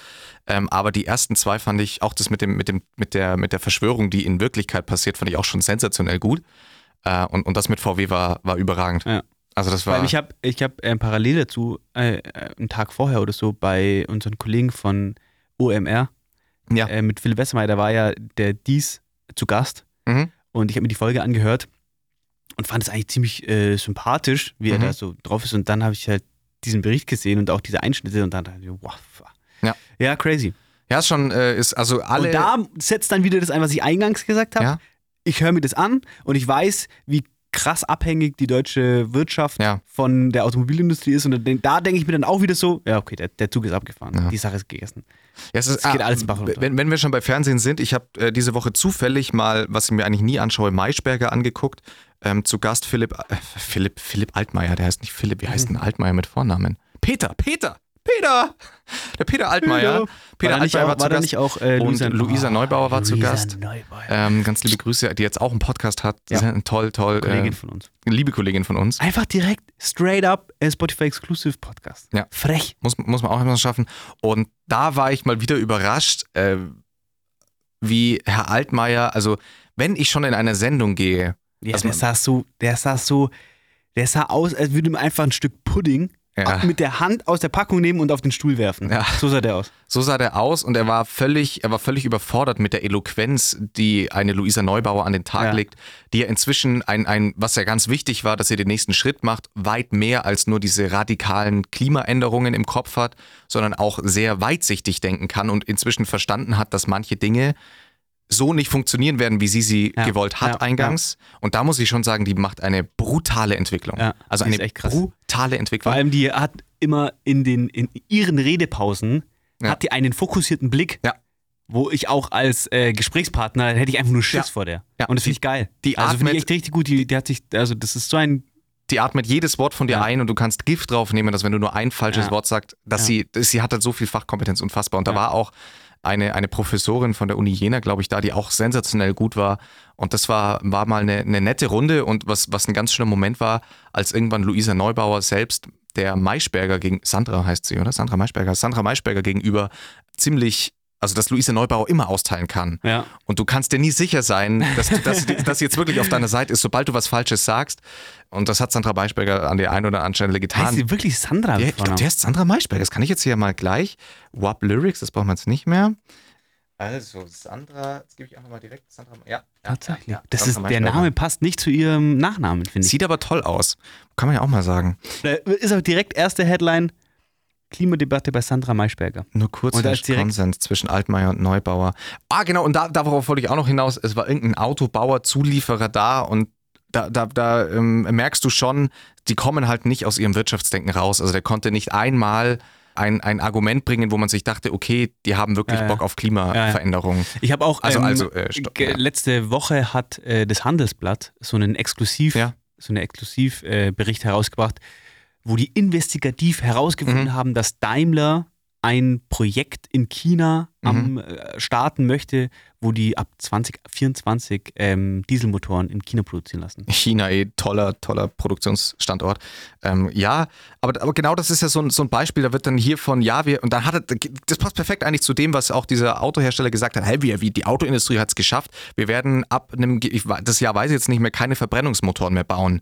Ähm, aber die ersten zwei fand ich, auch das mit, dem, mit, dem, mit, der, mit der Verschwörung, die in Wirklichkeit passiert, fand ich auch schon sensationell gut. Äh, und, und das mit VW war, war überragend. Ja. Also das war. Weil ich habe ich hab, äh, parallel dazu, äh, äh, einen Tag vorher oder so, bei unseren Kollegen von OMR, ja. äh, mit Philipp Wessemeyer, da war ja der Dies zu Gast Mhm. und ich habe mir die Folge angehört und fand es eigentlich ziemlich äh, sympathisch, wie er Mhm. da so drauf ist. Und dann habe ich halt diesen Bericht gesehen und auch diese Einschnitte und dann dachte ich, wow. Ja. Ja, crazy. Ja, schon, äh, ist also alle. Und da setzt dann wieder das ein, was ich eingangs gesagt habe. Ja. Ich höre mir das an und ich weiß, wie krass abhängig die deutsche Wirtschaft Ja. von der Automobilindustrie ist. Und da denk- da denke ich mir dann auch wieder so, ja, okay, der, der Zug ist abgefahren. Ja. Die Sache ist gegessen. Ja, es ist, Es geht ah, alles Bach runter. wenn, wenn wir schon bei Fernsehen sind, ich habe äh, diese Woche zufällig mal, was ich mir eigentlich nie anschaue, Maischberger angeguckt. Ähm, zu Gast Philipp, äh, Philipp, Philipp Altmaier, der heißt nicht Philipp, wie heißt denn Altmaier mit Vornamen? Peter, Peter, Peter! Der Peter Altmaier. Peter nicht Altmaier war zu war da Gast. nicht auch äh, und Luisa, Neubauer war zu Luisa Gast. Neubauer. Ähm, ganz liebe Grüße, die jetzt auch einen Podcast hat. Ja. Toll, toll. Kollegin äh, von uns. liebe Kollegin von uns. Einfach direkt, straight up, äh, Spotify Exclusive Podcast. Ja. Frech. Muss, muss man auch immer schaffen. Und da war ich mal wieder überrascht, äh, wie Herr Altmaier, also wenn ich schon in eine Sendung gehe, Ja, Also der sah so, der sah so, der sah aus, als würde ihm einfach ein Stück Pudding Ja. mit der Hand aus der Packung nehmen und auf den Stuhl werfen. Ja. So sah der aus. So sah der aus und er war völlig, er war völlig überfordert mit der Eloquenz, die eine Luisa Neubauer an den Tag Ja. legt, die ja inzwischen ein, ein, was ja ganz wichtig war, dass sie den nächsten Schritt macht, weit mehr als nur diese radikalen Klimaänderungen im Kopf hat, sondern auch sehr weitsichtig denken kann und inzwischen verstanden hat, dass manche Dinge so nicht funktionieren werden, wie sie sie Ja. gewollt hat Ja. eingangs. Und da muss ich schon sagen, die macht eine brutale Entwicklung. Ja, Also eine brutale Entwicklung. Vor allem, die hat immer in, den, in ihren Redepausen Ja. hat die einen fokussierten Blick, Ja. wo ich auch als äh, Gesprächspartner hätte ich einfach nur Schiss Ja. vor der. Ja. Und das finde ich geil. die also finde ich atmet- echt richtig gut. Die, die hat sich, also das ist so ein die atmet jedes Wort von dir Ja. ein und du kannst Gift draufnehmen, dass wenn du nur ein falsches Ja. Wort sagst, dass Ja. sie, sie hat halt so viel Fachkompetenz, unfassbar. Und da Ja. war auch eine, eine Professorin von der Uni Jena, glaube ich, da, die auch sensationell gut war. Und das war, war mal eine, eine nette Runde und was, was ein ganz schöner Moment war, als irgendwann Luisa Neubauer selbst der Maischberger gegen, Sandra heißt sie, oder? Sandra Maischberger, Sandra Maischberger gegenüber ziemlich, also dass Luisa Neubauer immer austeilen kann. Ja. Und du kannst dir nie sicher sein, dass, du, dass, dass sie jetzt wirklich auf deiner Seite ist, sobald du was Falsches sagst. Und das hat Sandra Maischberger an der einen oder anderen Stelle getan. Heißt sie wirklich Sandra? Der, ich glaube, der ist Sandra Maischberger. Das kann ich jetzt hier mal gleich. WAP Lyrics, das brauchen wir jetzt nicht mehr. Also, Sandra, jetzt gebe ich einfach mal direkt Sandra. Ja, Tatsächlich. Ja, ja, das ist, der. Name passt nicht zu ihrem Nachnamen, finde ich. Sieht aber toll aus. Kann man ja auch mal sagen. Da ist auch direkt erste Headline: Klimadebatte bei Sandra Maischberger. Nur kurz Und da ist Konsens zwischen Altmaier und Neubauer. Ah, genau, und da, darauf wollte ich auch noch hinaus. Es war irgendein Autobauer, Zulieferer da und da, da, da ähm, merkst du schon, die kommen halt nicht aus ihrem Wirtschaftsdenken raus. Also der konnte nicht einmal ein, ein Argument bringen, wo man sich dachte, okay, die haben wirklich Ja, ja. Bock auf Klimaveränderung. Ich habe auch Also- ähm, also, äh, stopp, ja. letzte Woche hat äh, das Handelsblatt so einen Exklusiv, Ja. so einen Exklusivbericht äh, Bericht herausgebracht, wo die investigativ herausgefunden Mhm. haben, dass Daimler ein Projekt in China Mhm. am äh, starten möchte, wo die ab 2024 ähm, Dieselmotoren in China produzieren lassen. China eh toller, toller Produktionsstandort. Ähm, ja, aber, aber genau das ist ja so ein, so ein Beispiel, da wird dann hier von, ja, wir, und dann hat er, das passt perfekt eigentlich zu dem, was auch dieser Autohersteller gesagt hat, hey, wie, wie die Autoindustrie hat es geschafft, wir werden ab einem, ich, das Jahr weiß ich jetzt nicht mehr, keine Verbrennungsmotoren mehr bauen.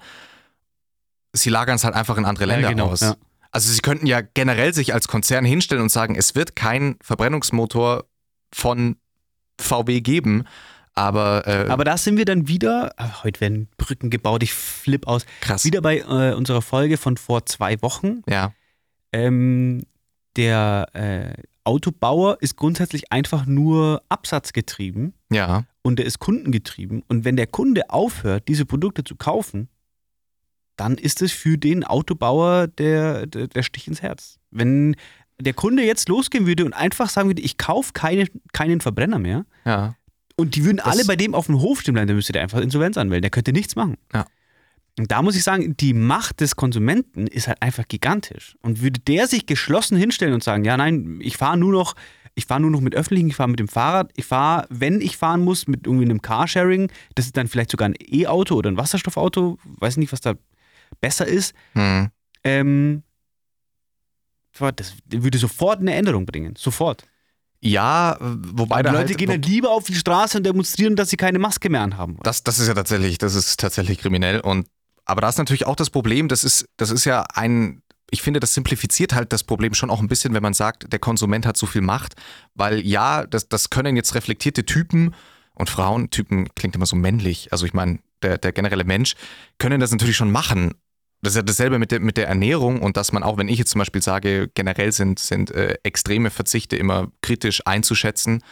Sie lagern es halt einfach in andere Ja, Länder genau, aus. ja. Also sie könnten ja generell sich als Konzern hinstellen und sagen, es wird kein Verbrennungsmotor von VW geben, aber, äh, Aber da sind wir dann wieder, heute werden Brücken gebaut, ich flipp aus, krass. wieder bei äh, unserer Folge von vor zwei Wochen. Ja, Ähm, der äh, Autobauer ist grundsätzlich einfach nur absatzgetrieben ja, und der ist kundengetrieben. Und wenn der Kunde aufhört, diese Produkte zu kaufen, dann ist es für den Autobauer der, der, der Stich ins Herz. Wenn der Kunde jetzt losgehen würde und einfach sagen würde, ich kaufe keine, keinen Verbrenner mehr ja. und die würden Das- alle bei dem auf dem Hof stehen bleiben, dann müsste der einfach Insolvenz anmelden. Der könnte nichts machen. Ja. Und da muss ich sagen, die Macht des Konsumenten ist halt einfach gigantisch. Und würde der sich geschlossen hinstellen und sagen, ja, nein, ich fahre nur noch, ich fahre nur noch mit öffentlichen, ich fahre mit dem Fahrrad, ich fahre, wenn ich fahren muss, mit irgendwie einem Carsharing, das ist dann vielleicht sogar ein E-Auto oder ein Wasserstoffauto, weiß nicht, was da besser ist. Hm. Ähm, das würde sofort eine Änderung bringen. Sofort. Ja, wobei Die Leute halt, gehen dann lieber auf die Straße und demonstrieren, dass sie keine Maske mehr anhaben wollen. das, das ist ja tatsächlich, das ist tatsächlich kriminell und aber da ist natürlich auch das Problem, das ist, das ist ja ein, ich finde, das simplifiziert halt das Problem schon auch ein bisschen, wenn man sagt, der Konsument hat so viel Macht, weil ja, das, das können jetzt reflektierte Typen und Frauen, Typen klingt immer so männlich, also ich meine, der, der generelle Mensch, können das natürlich schon machen. Das ist ja dasselbe mit der, mit der Ernährung und dass man auch, wenn ich jetzt zum Beispiel sage, generell sind, sind äh, extreme Verzichte immer kritisch einzuschätzen,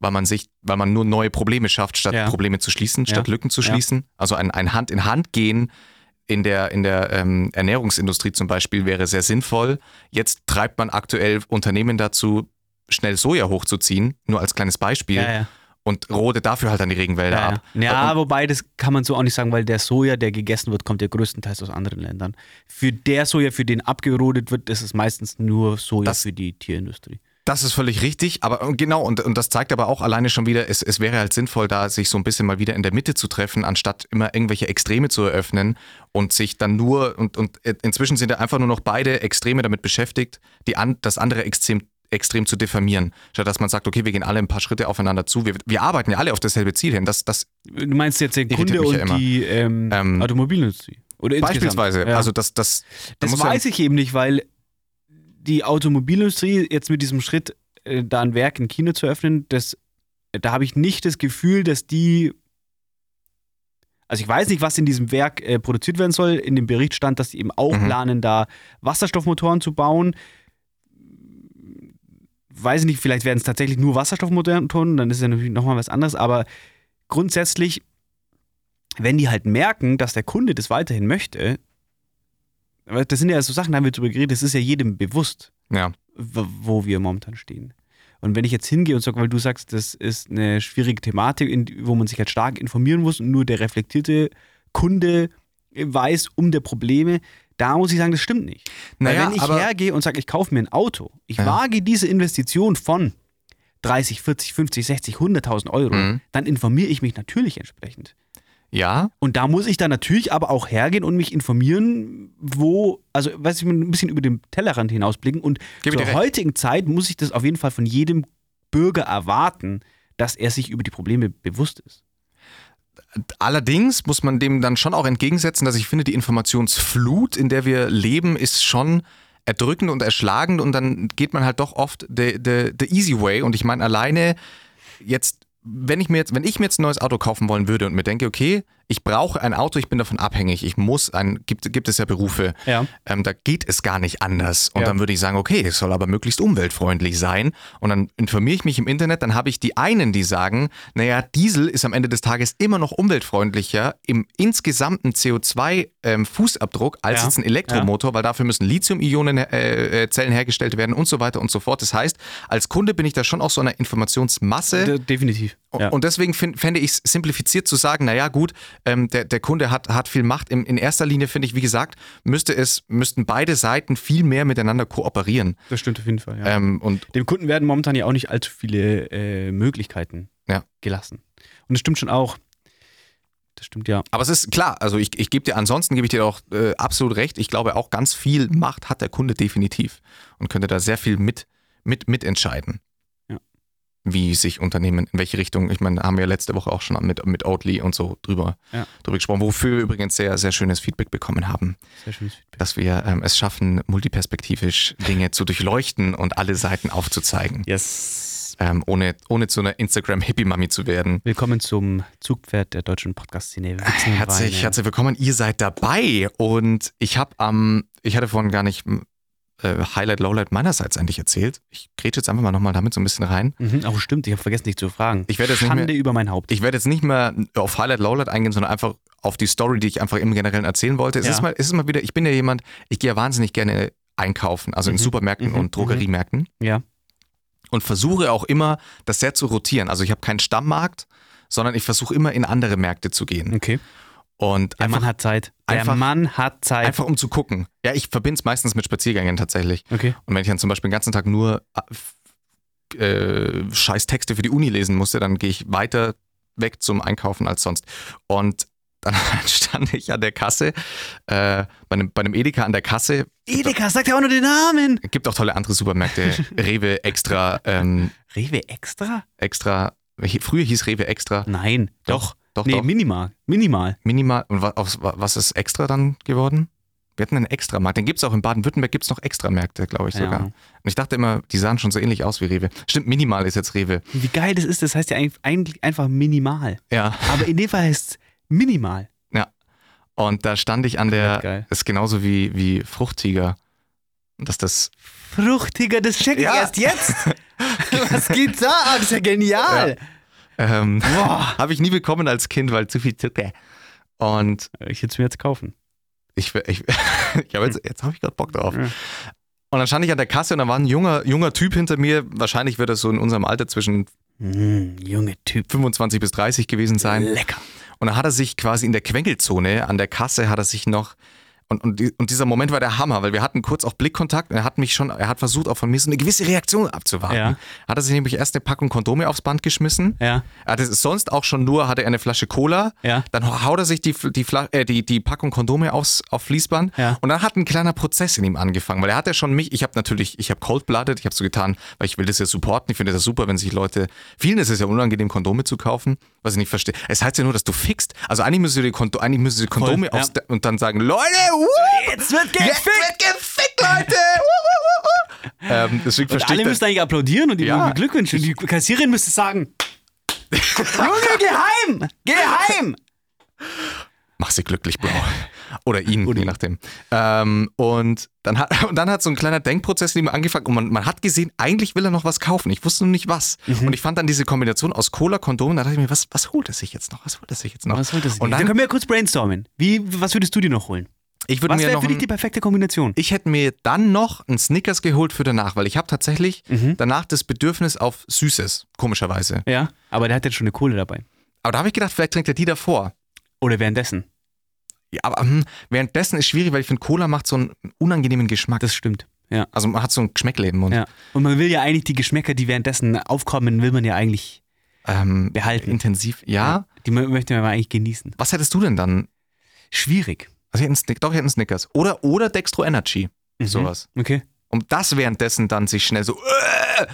weil man sich, weil man nur neue Probleme schafft, statt Ja. Probleme zu schließen, statt Ja. Lücken zu Ja. schließen. Also ein, ein Hand in Hand gehen in der, in der ähm, Ernährungsindustrie zum Beispiel wäre sehr sinnvoll. Jetzt treibt man aktuell Unternehmen dazu, schnell Soja hochzuziehen, nur als kleines Beispiel, Ja, ja. Und rodet dafür halt dann die Regenwälder Ja, ab. ja. Und, wobei das kann man so auch nicht sagen, weil der Soja, der gegessen wird, kommt ja größtenteils aus anderen Ländern. Für der Soja, für den abgerodet wird, ist es meistens nur Soja Das- für die Tierindustrie. Das ist völlig richtig, aber genau, und, und das zeigt aber auch alleine schon wieder, es, es wäre halt sinnvoll, da sich so ein bisschen mal wieder in der Mitte zu treffen, anstatt immer irgendwelche Extreme zu eröffnen und sich dann nur, und, und inzwischen sind ja einfach nur noch beide Extreme damit beschäftigt, die an, das andere Extrem, extrem zu diffamieren. Statt dass man sagt, okay, wir gehen alle ein paar Schritte aufeinander zu, wir, wir arbeiten ja alle auf dasselbe Ziel hin. Das, das, Du meinst jetzt den Kunde und ja die ähm, Ähm, Automobilindustrie? Oder. Beispielsweise. Ja. Also das, das, da Das ja- weiß ich eben nicht, weil die Automobilindustrie jetzt mit diesem Schritt, äh, da ein Werk in China zu öffnen, das, da habe ich nicht das Gefühl, dass die. Also ich weiß nicht, was in diesem Werk äh, produziert werden soll. In dem Bericht stand, dass sie eben auch Mhm. planen, da Wasserstoffmotoren zu bauen. Weiß ich nicht, vielleicht werden es tatsächlich nur Wasserstoffmotoren, dann ist ja natürlich nochmal was anderes, aber grundsätzlich, wenn die halt merken, dass der Kunde das weiterhin möchte, das sind ja so Sachen, da haben wir drüber geredet, das ist ja jedem bewusst, Ja. wo wir momentan stehen. Und wenn ich jetzt hingehe und sage, weil du sagst, das ist eine schwierige Thematik, wo man sich halt stark informieren muss und nur der reflektierte Kunde weiß um der Probleme, da muss ich sagen, das stimmt nicht. Naja, weil wenn ich hergehe und sage, ich kaufe mir ein Auto, ich Ja. wage diese Investition von 30, 40, 50, 60, 100.000 Euro, Mhm. dann informiere ich mich natürlich entsprechend. Ja, Und da muss ich dann natürlich aber auch hergehen und mich informieren, wo, also weiß ich, ein bisschen über den Tellerrand hinausblicken. Und Gebe zur heutigen Zeit muss ich das auf jeden Fall von jedem Bürger erwarten, dass er sich über die Probleme bewusst ist. Allerdings muss man dem dann schon auch entgegensetzen, dass ich finde, die Informationsflut, in der wir leben, ist schon erdrückend und erschlagend und dann geht man halt doch oft the, the, the easy way. Und ich meine alleine jetzt wenn ich mir jetzt, wenn ich mir jetzt ein neues Auto kaufen wollen würde und mir denke, okay, ich brauche ein Auto, ich bin davon abhängig, ich muss ein, gibt, gibt es ja Berufe, Ja. ähm, da geht es gar nicht anders. Und Ja. dann würde ich sagen, okay, es soll aber möglichst umweltfreundlich sein. Und dann informiere ich mich im Internet, dann habe ich die einen, die sagen, naja, Diesel ist am Ende des Tages immer noch umweltfreundlicher im insgesamten CO2-Fußabdruck als Ja. jetzt ein Elektromotor, weil dafür müssen Lithium-Ionen-Zellen hergestellt werden und so weiter und so fort. Das heißt, als Kunde bin ich da schon auch so einer Informationsmasse. De definitiv. Und deswegen fände ich es simplifiziert zu sagen, naja gut, ähm, der, der Kunde hat, hat viel Macht. In, in erster Linie finde ich, wie gesagt, müsste es, müssten beide Seiten viel mehr miteinander kooperieren. das stimmt auf jeden Fall. Ja. Ähm, und Dem Kunden werden momentan ja auch nicht allzu viele äh, Möglichkeiten Ja. gelassen. Und das stimmt schon auch. Das stimmt ja. aber es ist klar, also ich, ich gebe dir, ansonsten gebe ich dir auch äh, absolut recht. Ich glaube auch ganz viel Macht hat der Kunde definitiv und könnte da sehr viel mit, mit, mitentscheiden. Wie sich Unternehmen, in welche Richtung, ich meine, haben wir letzte Woche auch schon mit, mit Oatly und so drüber, Ja. drüber gesprochen, wofür wir übrigens sehr, sehr schönes Feedback bekommen haben. Sehr schönes Feedback. dass wir ähm, es schaffen, multiperspektivisch Dinge zu durchleuchten und alle Seiten aufzuzeigen, Yes. ähm, ohne, ohne zu einer Instagram-Hippie-Mami zu werden. Willkommen zum Zugpferd der deutschen Podcast-Szene. Herzlich, herzlich willkommen, ihr seid dabei und ich habe am, ich hatte vorhin gar nicht äh, Highlight, Lowlight meinerseits eigentlich erzählt. Ich grätsche jetzt einfach mal nochmal damit so ein bisschen rein. Mhm, oh, stimmt, ich habe vergessen, dich zu fragen. Ich werde jetzt nicht Schande mehr- über mein Haupt. Ich werde jetzt nicht mehr auf Highlight, Lowlight eingehen, sondern einfach auf die Story, die ich einfach im Generellen erzählen wollte. Es, Ja. ist, mal, es ist mal wieder, ich bin ja jemand, ich gehe ja wahnsinnig gerne einkaufen, also in Mhm, Supermärkten mhm, und Drogeriemärkten. ja. und versuche auch immer, das sehr zu rotieren. Also ich habe keinen Stammmarkt, sondern ich versuche immer in andere Märkte zu gehen. Okay. Und Der einfach, Mann hat Zeit. Der einfach- Mann hat Zeit. einfach um zu gucken. Ja, ich verbinde es meistens mit Spaziergängen tatsächlich. okay. Und wenn ich dann zum Beispiel den ganzen Tag nur äh, scheiß Texte für die Uni lesen musste, dann gehe ich weiter weg zum Einkaufen als sonst. Und dann stand ich an der Kasse, äh, bei, einem, bei einem Edeka an der Kasse. Edeka, sagt ja auch nur den Namen. Gibt auch tolle andere Supermärkte. Rewe extra, ähm, Rewe extra? extra. Früher hieß Rewe extra. Nein. Doch. Doch, nee, doch. minimal. Minimal. Minimal. Und wa- aus- wa- was ist extra dann geworden? Wir hatten einen Extramarkt. Den gibt es auch in Baden-Württemberg, gibt es noch Extramärkte, glaube ich Keine sogar. Und ich dachte immer, die sahen schon so ähnlich aus wie Rewe. Stimmt, Minimal ist jetzt Rewe. Wie geil das ist, das heißt ja eigentlich- einfach minimal. Ja, Aber in dem Fall heißt es minimal. ja. Und da stand ich an der, Geil. das ist genauso wie, wie Fruchttiger. Und dass das, Fruchtiger, das check ich Ja. erst jetzt. Was geht da? Das ist ja genial. Ähm, habe ich nie bekommen als Kind, weil zu viel Zucker. Und Ich hätte es mir jetzt kaufen. ich, ich, ich habe jetzt, jetzt habe ich gerade Bock drauf. Ja. Und dann stand ich an der Kasse und da war ein junger, junger Typ hinter mir. Wahrscheinlich wird er so in unserem Alter zwischen Mm, junge Typ. 25 bis 30 gewesen sein. Lecker. Und dann hat er sich quasi in der Quengelzone an der Kasse hat er sich noch Und, und, die, und dieser Moment war der Hammer, weil wir hatten kurz auch Blickkontakt und er hat mich schon, er hat versucht auch von mir so eine gewisse Reaktion abzuwarten. Ja. Hat er sich nämlich erst eine Packung Kondome aufs Band geschmissen. Ja. Er hatte sonst auch schon nur, hatte er eine Flasche Cola. Ja. Dann haut er sich die, die, Fla äh, die, die Packung Kondome aufs, auf Fließband. Ja. Und dann hat ein kleiner Prozess in ihm angefangen, weil er hat ja schon mich, ich habe natürlich, ich habe cold-blooded, ich habe so getan, weil ich will das ja supporten. Ich finde das super, wenn sich Leute, vielen ist es ja unangenehm, Kondome zu kaufen, was ich nicht verstehe. Es heißt ja nur, dass du fixt. Also eigentlich müsst ihr die, Kondo eigentlich müsst ihr die Kondome ja. aufs, und dann sagen, Leute, uh, Jetzt wird jetzt wird gefickt, Leute! Ähm, deswegen Und alle müssen eigentlich applaudieren und die Ja. beglückwünschen. Die Kassiererin müsste sagen: Junge, geh heim! Geh heim! Mach sie glücklich, Bro. Oder ihn, je nachdem. Ähm, und, dann hat, und dann hat so ein kleiner Denkprozess ihm angefangen und man, man hat gesehen, eigentlich will er noch was kaufen. Ich wusste nur nicht was. Mhm. Und ich fand dann diese Kombination aus Cola, Kondom, da dachte ich mir, was, was holt er sich jetzt noch? Was holt er sich jetzt noch? Was wollte das? Und dann dann, können wir ja kurz brainstormen. Wie, was würdest du dir noch holen? ich würde Was wäre für dich die perfekte Kombination? ich hätte mir dann noch einen Snickers geholt für danach, weil ich habe tatsächlich Mhm. danach das Bedürfnis auf Süßes, komischerweise. Ja, aber der hat jetzt schon eine Kohle dabei. Aber da habe ich gedacht, vielleicht trinkt er die davor. Oder währenddessen. Ja, aber hm, währenddessen ist schwierig, weil ich finde, Cola macht so einen unangenehmen Geschmack. Das stimmt. Ja. also man hat so ein Geschmäckle im Mund. ja. Und man will ja eigentlich die Geschmäcker, die währenddessen aufkommen, will man ja eigentlich Ähm, behalten. Intensiv, ja. Die mö- möchte man eigentlich genießen. Was hättest du denn dann? Schwierig. Also ich hätte einen Snick, doch, ich hätte einen Snickers. Oder, oder Dextro Energy. Mhm. Sowas. Okay. Um das währenddessen dann sich schnell so, äh,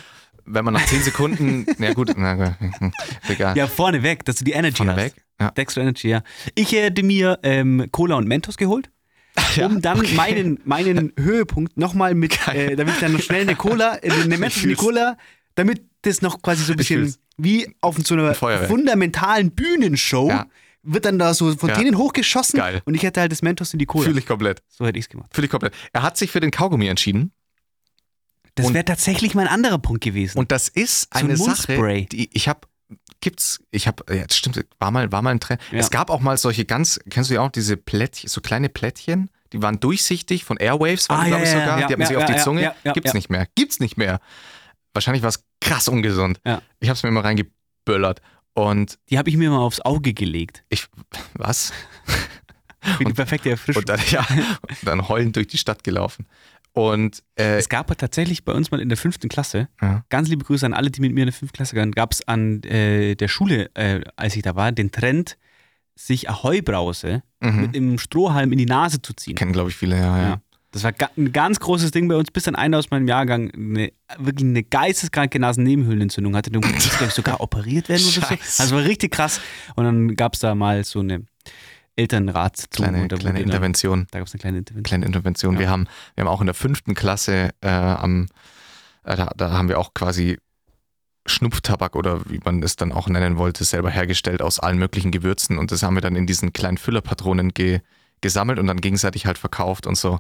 wenn man nach 10 Sekunden, na gut, na gut, egal. Ja, vorneweg, dass du die Energy Vorne hast. weg. Ja. Dextro Energy, ja. Ich hätte mir ähm, Cola und Mentos geholt, Ja, um dann meinen, meinen Höhepunkt nochmal mit, äh, damit ich dann noch schnell eine Cola, äh, eine Mentos in die fühl's. Cola, damit das noch quasi so ein bisschen wie auf so einer Feuerwerk. fundamentalen Bühnenshow Ja. wird dann da so Fontänen hochgeschossen Geil. und ich hätte halt das Mentos in die Cola. Fühle ich komplett. So hätte ich es gemacht. Fühle ich komplett. Er hat sich für den Kaugummi entschieden. Das wäre tatsächlich mein anderer Punkt gewesen. Und das ist So ein eine Sache, die ich habe, gibt's, ich habe, ja, das stimmt, war mal, war mal ein Trend. Ja. Es gab auch mal solche ganz, kennst du ja auch diese Plättchen, so kleine Plättchen, die waren durchsichtig von Airwaves, waren Ah, die, ja, glaube ich sogar. ja, die hatten ja, sich auf die Zunge. Gibt's nicht mehr. Gibt's nicht mehr. Wahrscheinlich war es krass ungesund. Ja. Ich habe es mir immer reingeböllert. Und die habe ich mir mal aufs Auge gelegt. ich, was? Für die perfekte Erfrischung. Und dann, ja, und dann heulend durch die Stadt gelaufen. Und äh, Es gab tatsächlich bei uns mal in der fünften Klasse, Ja. ganz liebe Grüße an alle, die mit mir in der fünften Klasse waren, gab es an äh, der Schule, äh, als ich da war, den Trend, sich Ahoi-Brause mhm. mit einem Strohhalm in die Nase zu ziehen. kennen, glaube ich, viele, ja, ja. Ja. Das war ein ganz großes Ding bei uns, bis dann einer aus meinem Jahrgang eine, wirklich eine geisteskranke Nasennebenhöhlenentzündung hatte. Der musste, glaube ich, sogar operiert werden oder so. Also war richtig krass. Und dann gab es da mal so eine Kleine, und da kleine dann- Intervention. Da gab es eine kleine Intervention. kleine Intervention. Ja. Wir, haben, wir haben auch in der fünften Klasse äh, am, äh, da, da haben wir auch quasi Schnupftabak oder wie man es dann auch nennen wollte, selber hergestellt aus allen möglichen Gewürzen und das haben wir dann in diesen kleinen Füllerpatronen ge, gesammelt und dann gegenseitig halt verkauft und so.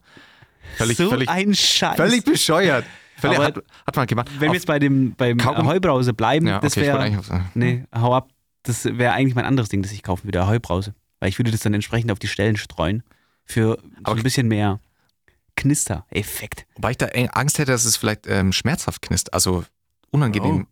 Völlig, so völlig, ein Scheiß. völlig bescheuert. Völlig, hat, hat man gemacht. Wenn wir Auf- jetzt bei dem beim Heubrause bleiben, ja, das okay, wäre. Nee, hau ab. Das wäre eigentlich mein anderes Ding, das ich kaufen würde, Heubrause. Weil ich würde das dann entsprechend auf die Stellen streuen. Für so ein bisschen mehr Knister-Effekt. Wobei ich da Angst hätte, dass es vielleicht ähm, schmerzhaft knistert, also unangenehm.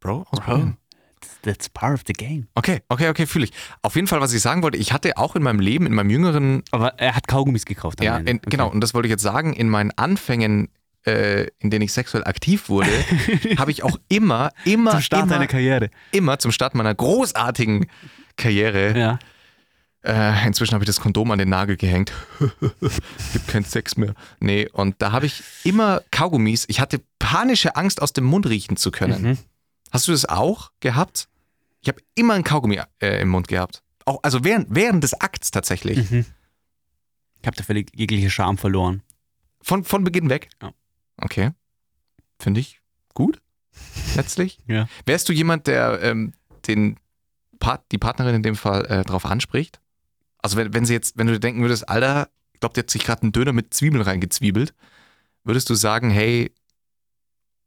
Bro, ausprobieren. That's, that's part of the game. Okay, okay, okay, fühle ich. Auf jeden Fall, was ich sagen wollte, ich hatte auch in meinem Leben, in meinem jüngeren Aber er hat Kaugummis gekauft. Ja, in, Okay. genau. Und das wollte ich jetzt sagen. In meinen Anfängen, äh, in denen ich sexuell aktiv wurde, habe ich auch immer, immer, Zum Start immer, Karriere. immer zum Start meiner großartigen Karriere. Ja. Äh, inzwischen habe ich das Kondom an den Nagel gehängt. Gibt keinen Sex mehr. Nee, und da habe ich immer Kaugummis. Ich hatte panische Angst, aus dem Mund riechen zu können. Mhm. Hast du das auch gehabt? Ich habe immer ein Kaugummi äh, im Mund gehabt. Auch, also während, während des Akts tatsächlich. Mhm. Ich habe da völlig jegliche Charme verloren. Von, von Beginn weg? Ja. Okay. Finde ich gut. Letztlich. Ja. Wärst du jemand, der ähm, den Part, die Partnerin in dem Fall äh, drauf anspricht? Also wenn, wenn sie jetzt, wenn du dir denken würdest, Alter, ich glaube, der hat sich gerade einen Döner mit Zwiebeln reingezwiebelt, würdest du sagen, hey,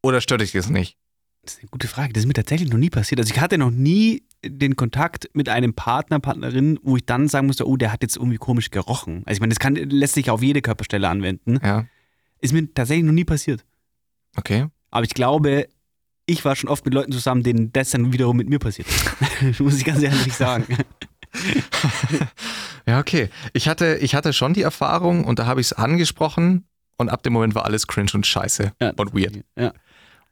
oder stört dich das nicht? Das ist eine gute Frage. Das ist mir tatsächlich noch nie passiert. Also ich hatte noch nie den Kontakt mit einem Partner, Partnerin, wo ich dann sagen musste, oh, der hat jetzt irgendwie komisch gerochen. Also ich meine, das kann, lässt sich auf jede Körperstelle anwenden. Ja, Ist mir tatsächlich noch nie passiert. okay. Aber ich glaube, ich war schon oft mit Leuten zusammen, denen das dann wiederum mit mir passiert. Muss ich ganz ehrlich sagen. Ja, okay. Ich hatte, ich hatte schon die Erfahrung und da habe ich es angesprochen und ab dem Moment war alles cringe und scheiße Ja, und weird. Ja.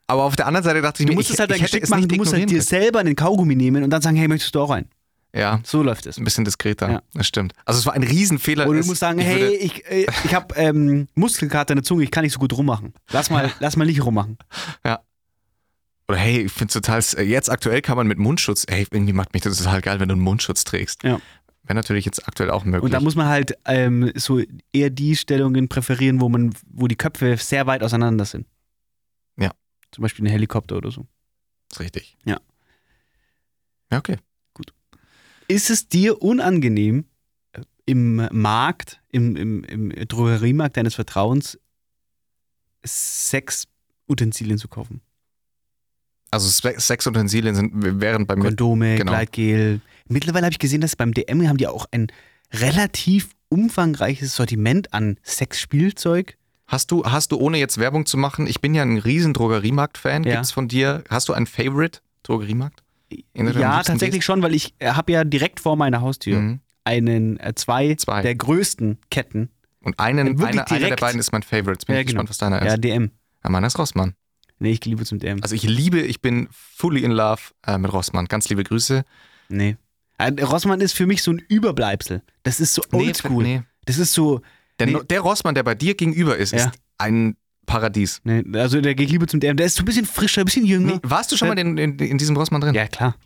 Aber auf der anderen Seite dachte ich Du mir, musst ich, es halt dein Geschick es machen, du musst halt dir selber einen Kaugummi nehmen und dann sagen, hey, möchtest du auch rein? können. Ja, So läuft es. ein bisschen diskreter. Ja. Das stimmt. Also es war ein Riesenfehler. Oder du musst sagen, ich hey, ich, äh, ich habe ähm, Muskelkater in der Zunge, ich kann nicht so gut rummachen. Lass mal, lass mal nicht rummachen. Oder hey, ich finde total, jetzt aktuell kann man mit Mundschutz, hey, irgendwie macht mich das total geil, wenn du einen Mundschutz trägst. Ja. Wäre natürlich jetzt aktuell auch möglich. Und da muss man halt ähm, so eher die Stellungen präferieren, wo man, wo die Köpfe sehr weit auseinander sind. Ja. Zum Beispiel ein Helikopter oder so. ist richtig. Ja. Ja, okay. Ist es dir unangenehm, äh, im Markt, im, im, im Drogeriemarkt deines Vertrauens, Sexutensilien zu kaufen? Also Sexutensilien sind, wären bei mir, Kondome, genau. Gleitgel. Mittlerweile habe ich gesehen, dass beim DM haben die auch ein relativ umfangreiches Sortiment an Sexspielzeug. hast du, hast du, ohne jetzt Werbung zu machen, ich bin ja ein riesen Drogeriemarkt-Fan, Ja. gibt's von dir, hast du einen Favorite Drogeriemarkt? Ja, tatsächlich schon, weil ich habe ja direkt vor meiner Haustür Mhm. einen, äh, zwei, Zwei. der größten Ketten. Und einen, Wirklich einer, einer der beiden ist mein Favorite. Jetzt bin Ja, ich genau. gespannt, was deiner Ja, ist. DM. Ja, meiner ist Rossmann. Nee, ich liebe zum DM. Also ich liebe, ich bin fully in love äh, mit Rossmann. Ganz liebe Grüße. Nee. Äh, Rossmann ist für mich so ein Überbleibsel. Das ist so oldschool. Nee, Das ist so. Der, Nee. der Rossmann, der bei dir gegenüber ist, Ja. ist ein Paradies. Nee, also der geht lieber zum DM. Der ist so ein bisschen frischer, ein bisschen jünger. Nee, warst du schon mal in, in, in diesem Rossmann drin? Ja, klar.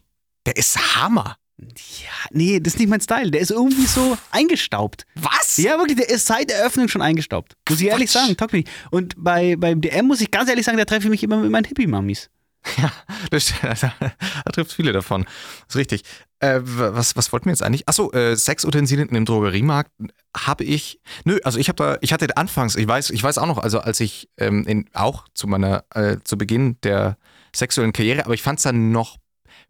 Der ist Hammer. Ja, nee, das ist nicht mein Style. Der ist irgendwie so eingestaubt. Was? Ja, wirklich, der ist seit der Eröffnung schon eingestaubt. Muss ich ehrlich Quatsch. sagen, taugt mich. Und bei, beim DM muss ich ganz ehrlich sagen, da treffe ich mich immer mit meinen Hippie-Mamis. Das, da, da trifft viele davon. Das ist richtig. Äh, was, was wollten wir jetzt eigentlich? Achso, äh, Sexutensilien im Drogeriemarkt habe ich. Nö, also ich habe da, ich hatte anfangs, ich weiß, ich weiß auch noch, also als ich ähm, in, auch zu meiner, äh, zu Beginn der sexuellen Karriere, aber ich fand es dann noch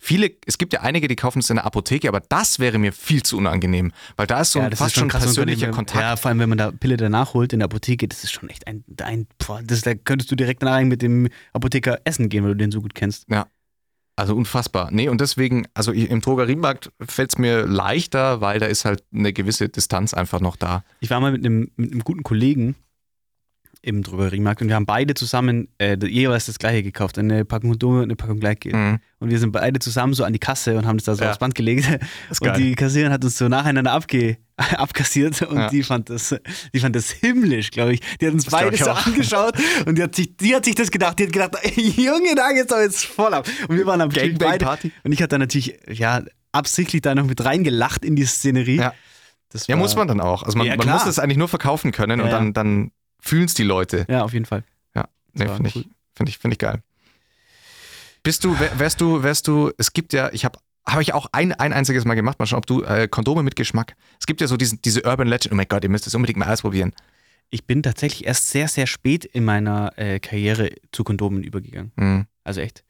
viele, es gibt ja einige, die kaufen es in der Apotheke, aber das wäre mir viel zu unangenehm, weil da ist so ein, fast schon persönlicher Kontakt. Ja, vor allem, wenn man da Pille danach holt in der Apotheke, das ist schon echt ein, ein boah, das, da könntest du direkt danach mit dem Apotheker essen gehen, weil du den so gut kennst. Also unfassbar. Nee, und deswegen, also im Drogeriemarkt fällt es mir leichter, weil da ist halt eine gewisse Distanz einfach noch da. Ich war mal mit einem, mit einem guten Kollegen im Drogeriemarkt und wir haben beide zusammen äh, jeweils das gleiche gekauft, eine Packung Kondome und eine Packung Gleitgel. Mhm. Und wir sind beide zusammen so an die Kasse und haben das da so Ja. aufs Band gelegt. Und geil. die Kassiererin hat uns so nacheinander abge abkassiert und Ja. die, fand das, die fand das himmlisch, glaube ich. Die hat uns Das beide so auch. angeschaut und die hat, sich, die hat sich das gedacht. Die hat gedacht, Junge, da geht's doch jetzt voll ab. Und wir waren natürlich beide. Gangbang-Party? Und ich hatte dann natürlich, ja, absichtlich da noch mit reingelacht in die Szenerie. Ja. Das Ja, war- muss man dann auch. Also man, Ja, man muss es eigentlich nur verkaufen können Ja, und dann, dann fühlen es die Leute. Ja, auf jeden Fall. Nee, war finde ich, find ich, find ich geil. Bist du, wär- wärst du, wärst du, es gibt ja, ich habe habe ich auch ein, ein einziges Mal gemacht, mal schauen, ob du äh, Kondome mit Geschmack. Es gibt ja so diesen, diese Urban Legend, oh mein Gott, ihr müsst das unbedingt mal ausprobieren. Ich bin tatsächlich erst sehr, sehr spät in meiner äh, Karriere zu Kondomen übergegangen. Hm. Also echt.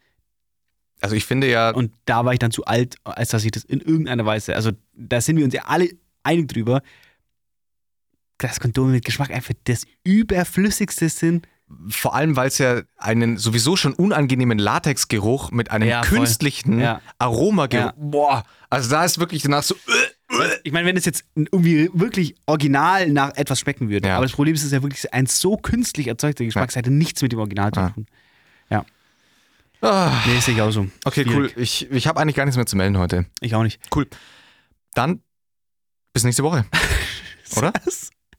Also ich finde ja, Und da war ich dann zu alt, als dass ich das in irgendeiner Weise, also da sind wir uns ja alle einig drüber, dass Kondome mit Geschmack einfach das überflüssigste sind. vor allem, weil es ja einen sowieso schon unangenehmen Latexgeruch mit einem Ja, künstlichen Ja. Aromageruch. Ja. Boah, also da ist wirklich danach so, äh, Ich meine, wenn es jetzt irgendwie wirklich original nach etwas schmecken würde, Ja. aber das Problem ist, es ist ja wirklich ein so künstlich erzeugter Geschmack, es hätte nichts mit dem Original zu Ja. tun. ah. Nee, sehe ich auch so. Okay, Schwierig. cool. Ich, ich habe eigentlich gar nichts mehr zu melden heute. Ich auch nicht. Cool. Dann bis nächste Woche. Oder?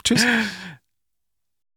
Tschüss.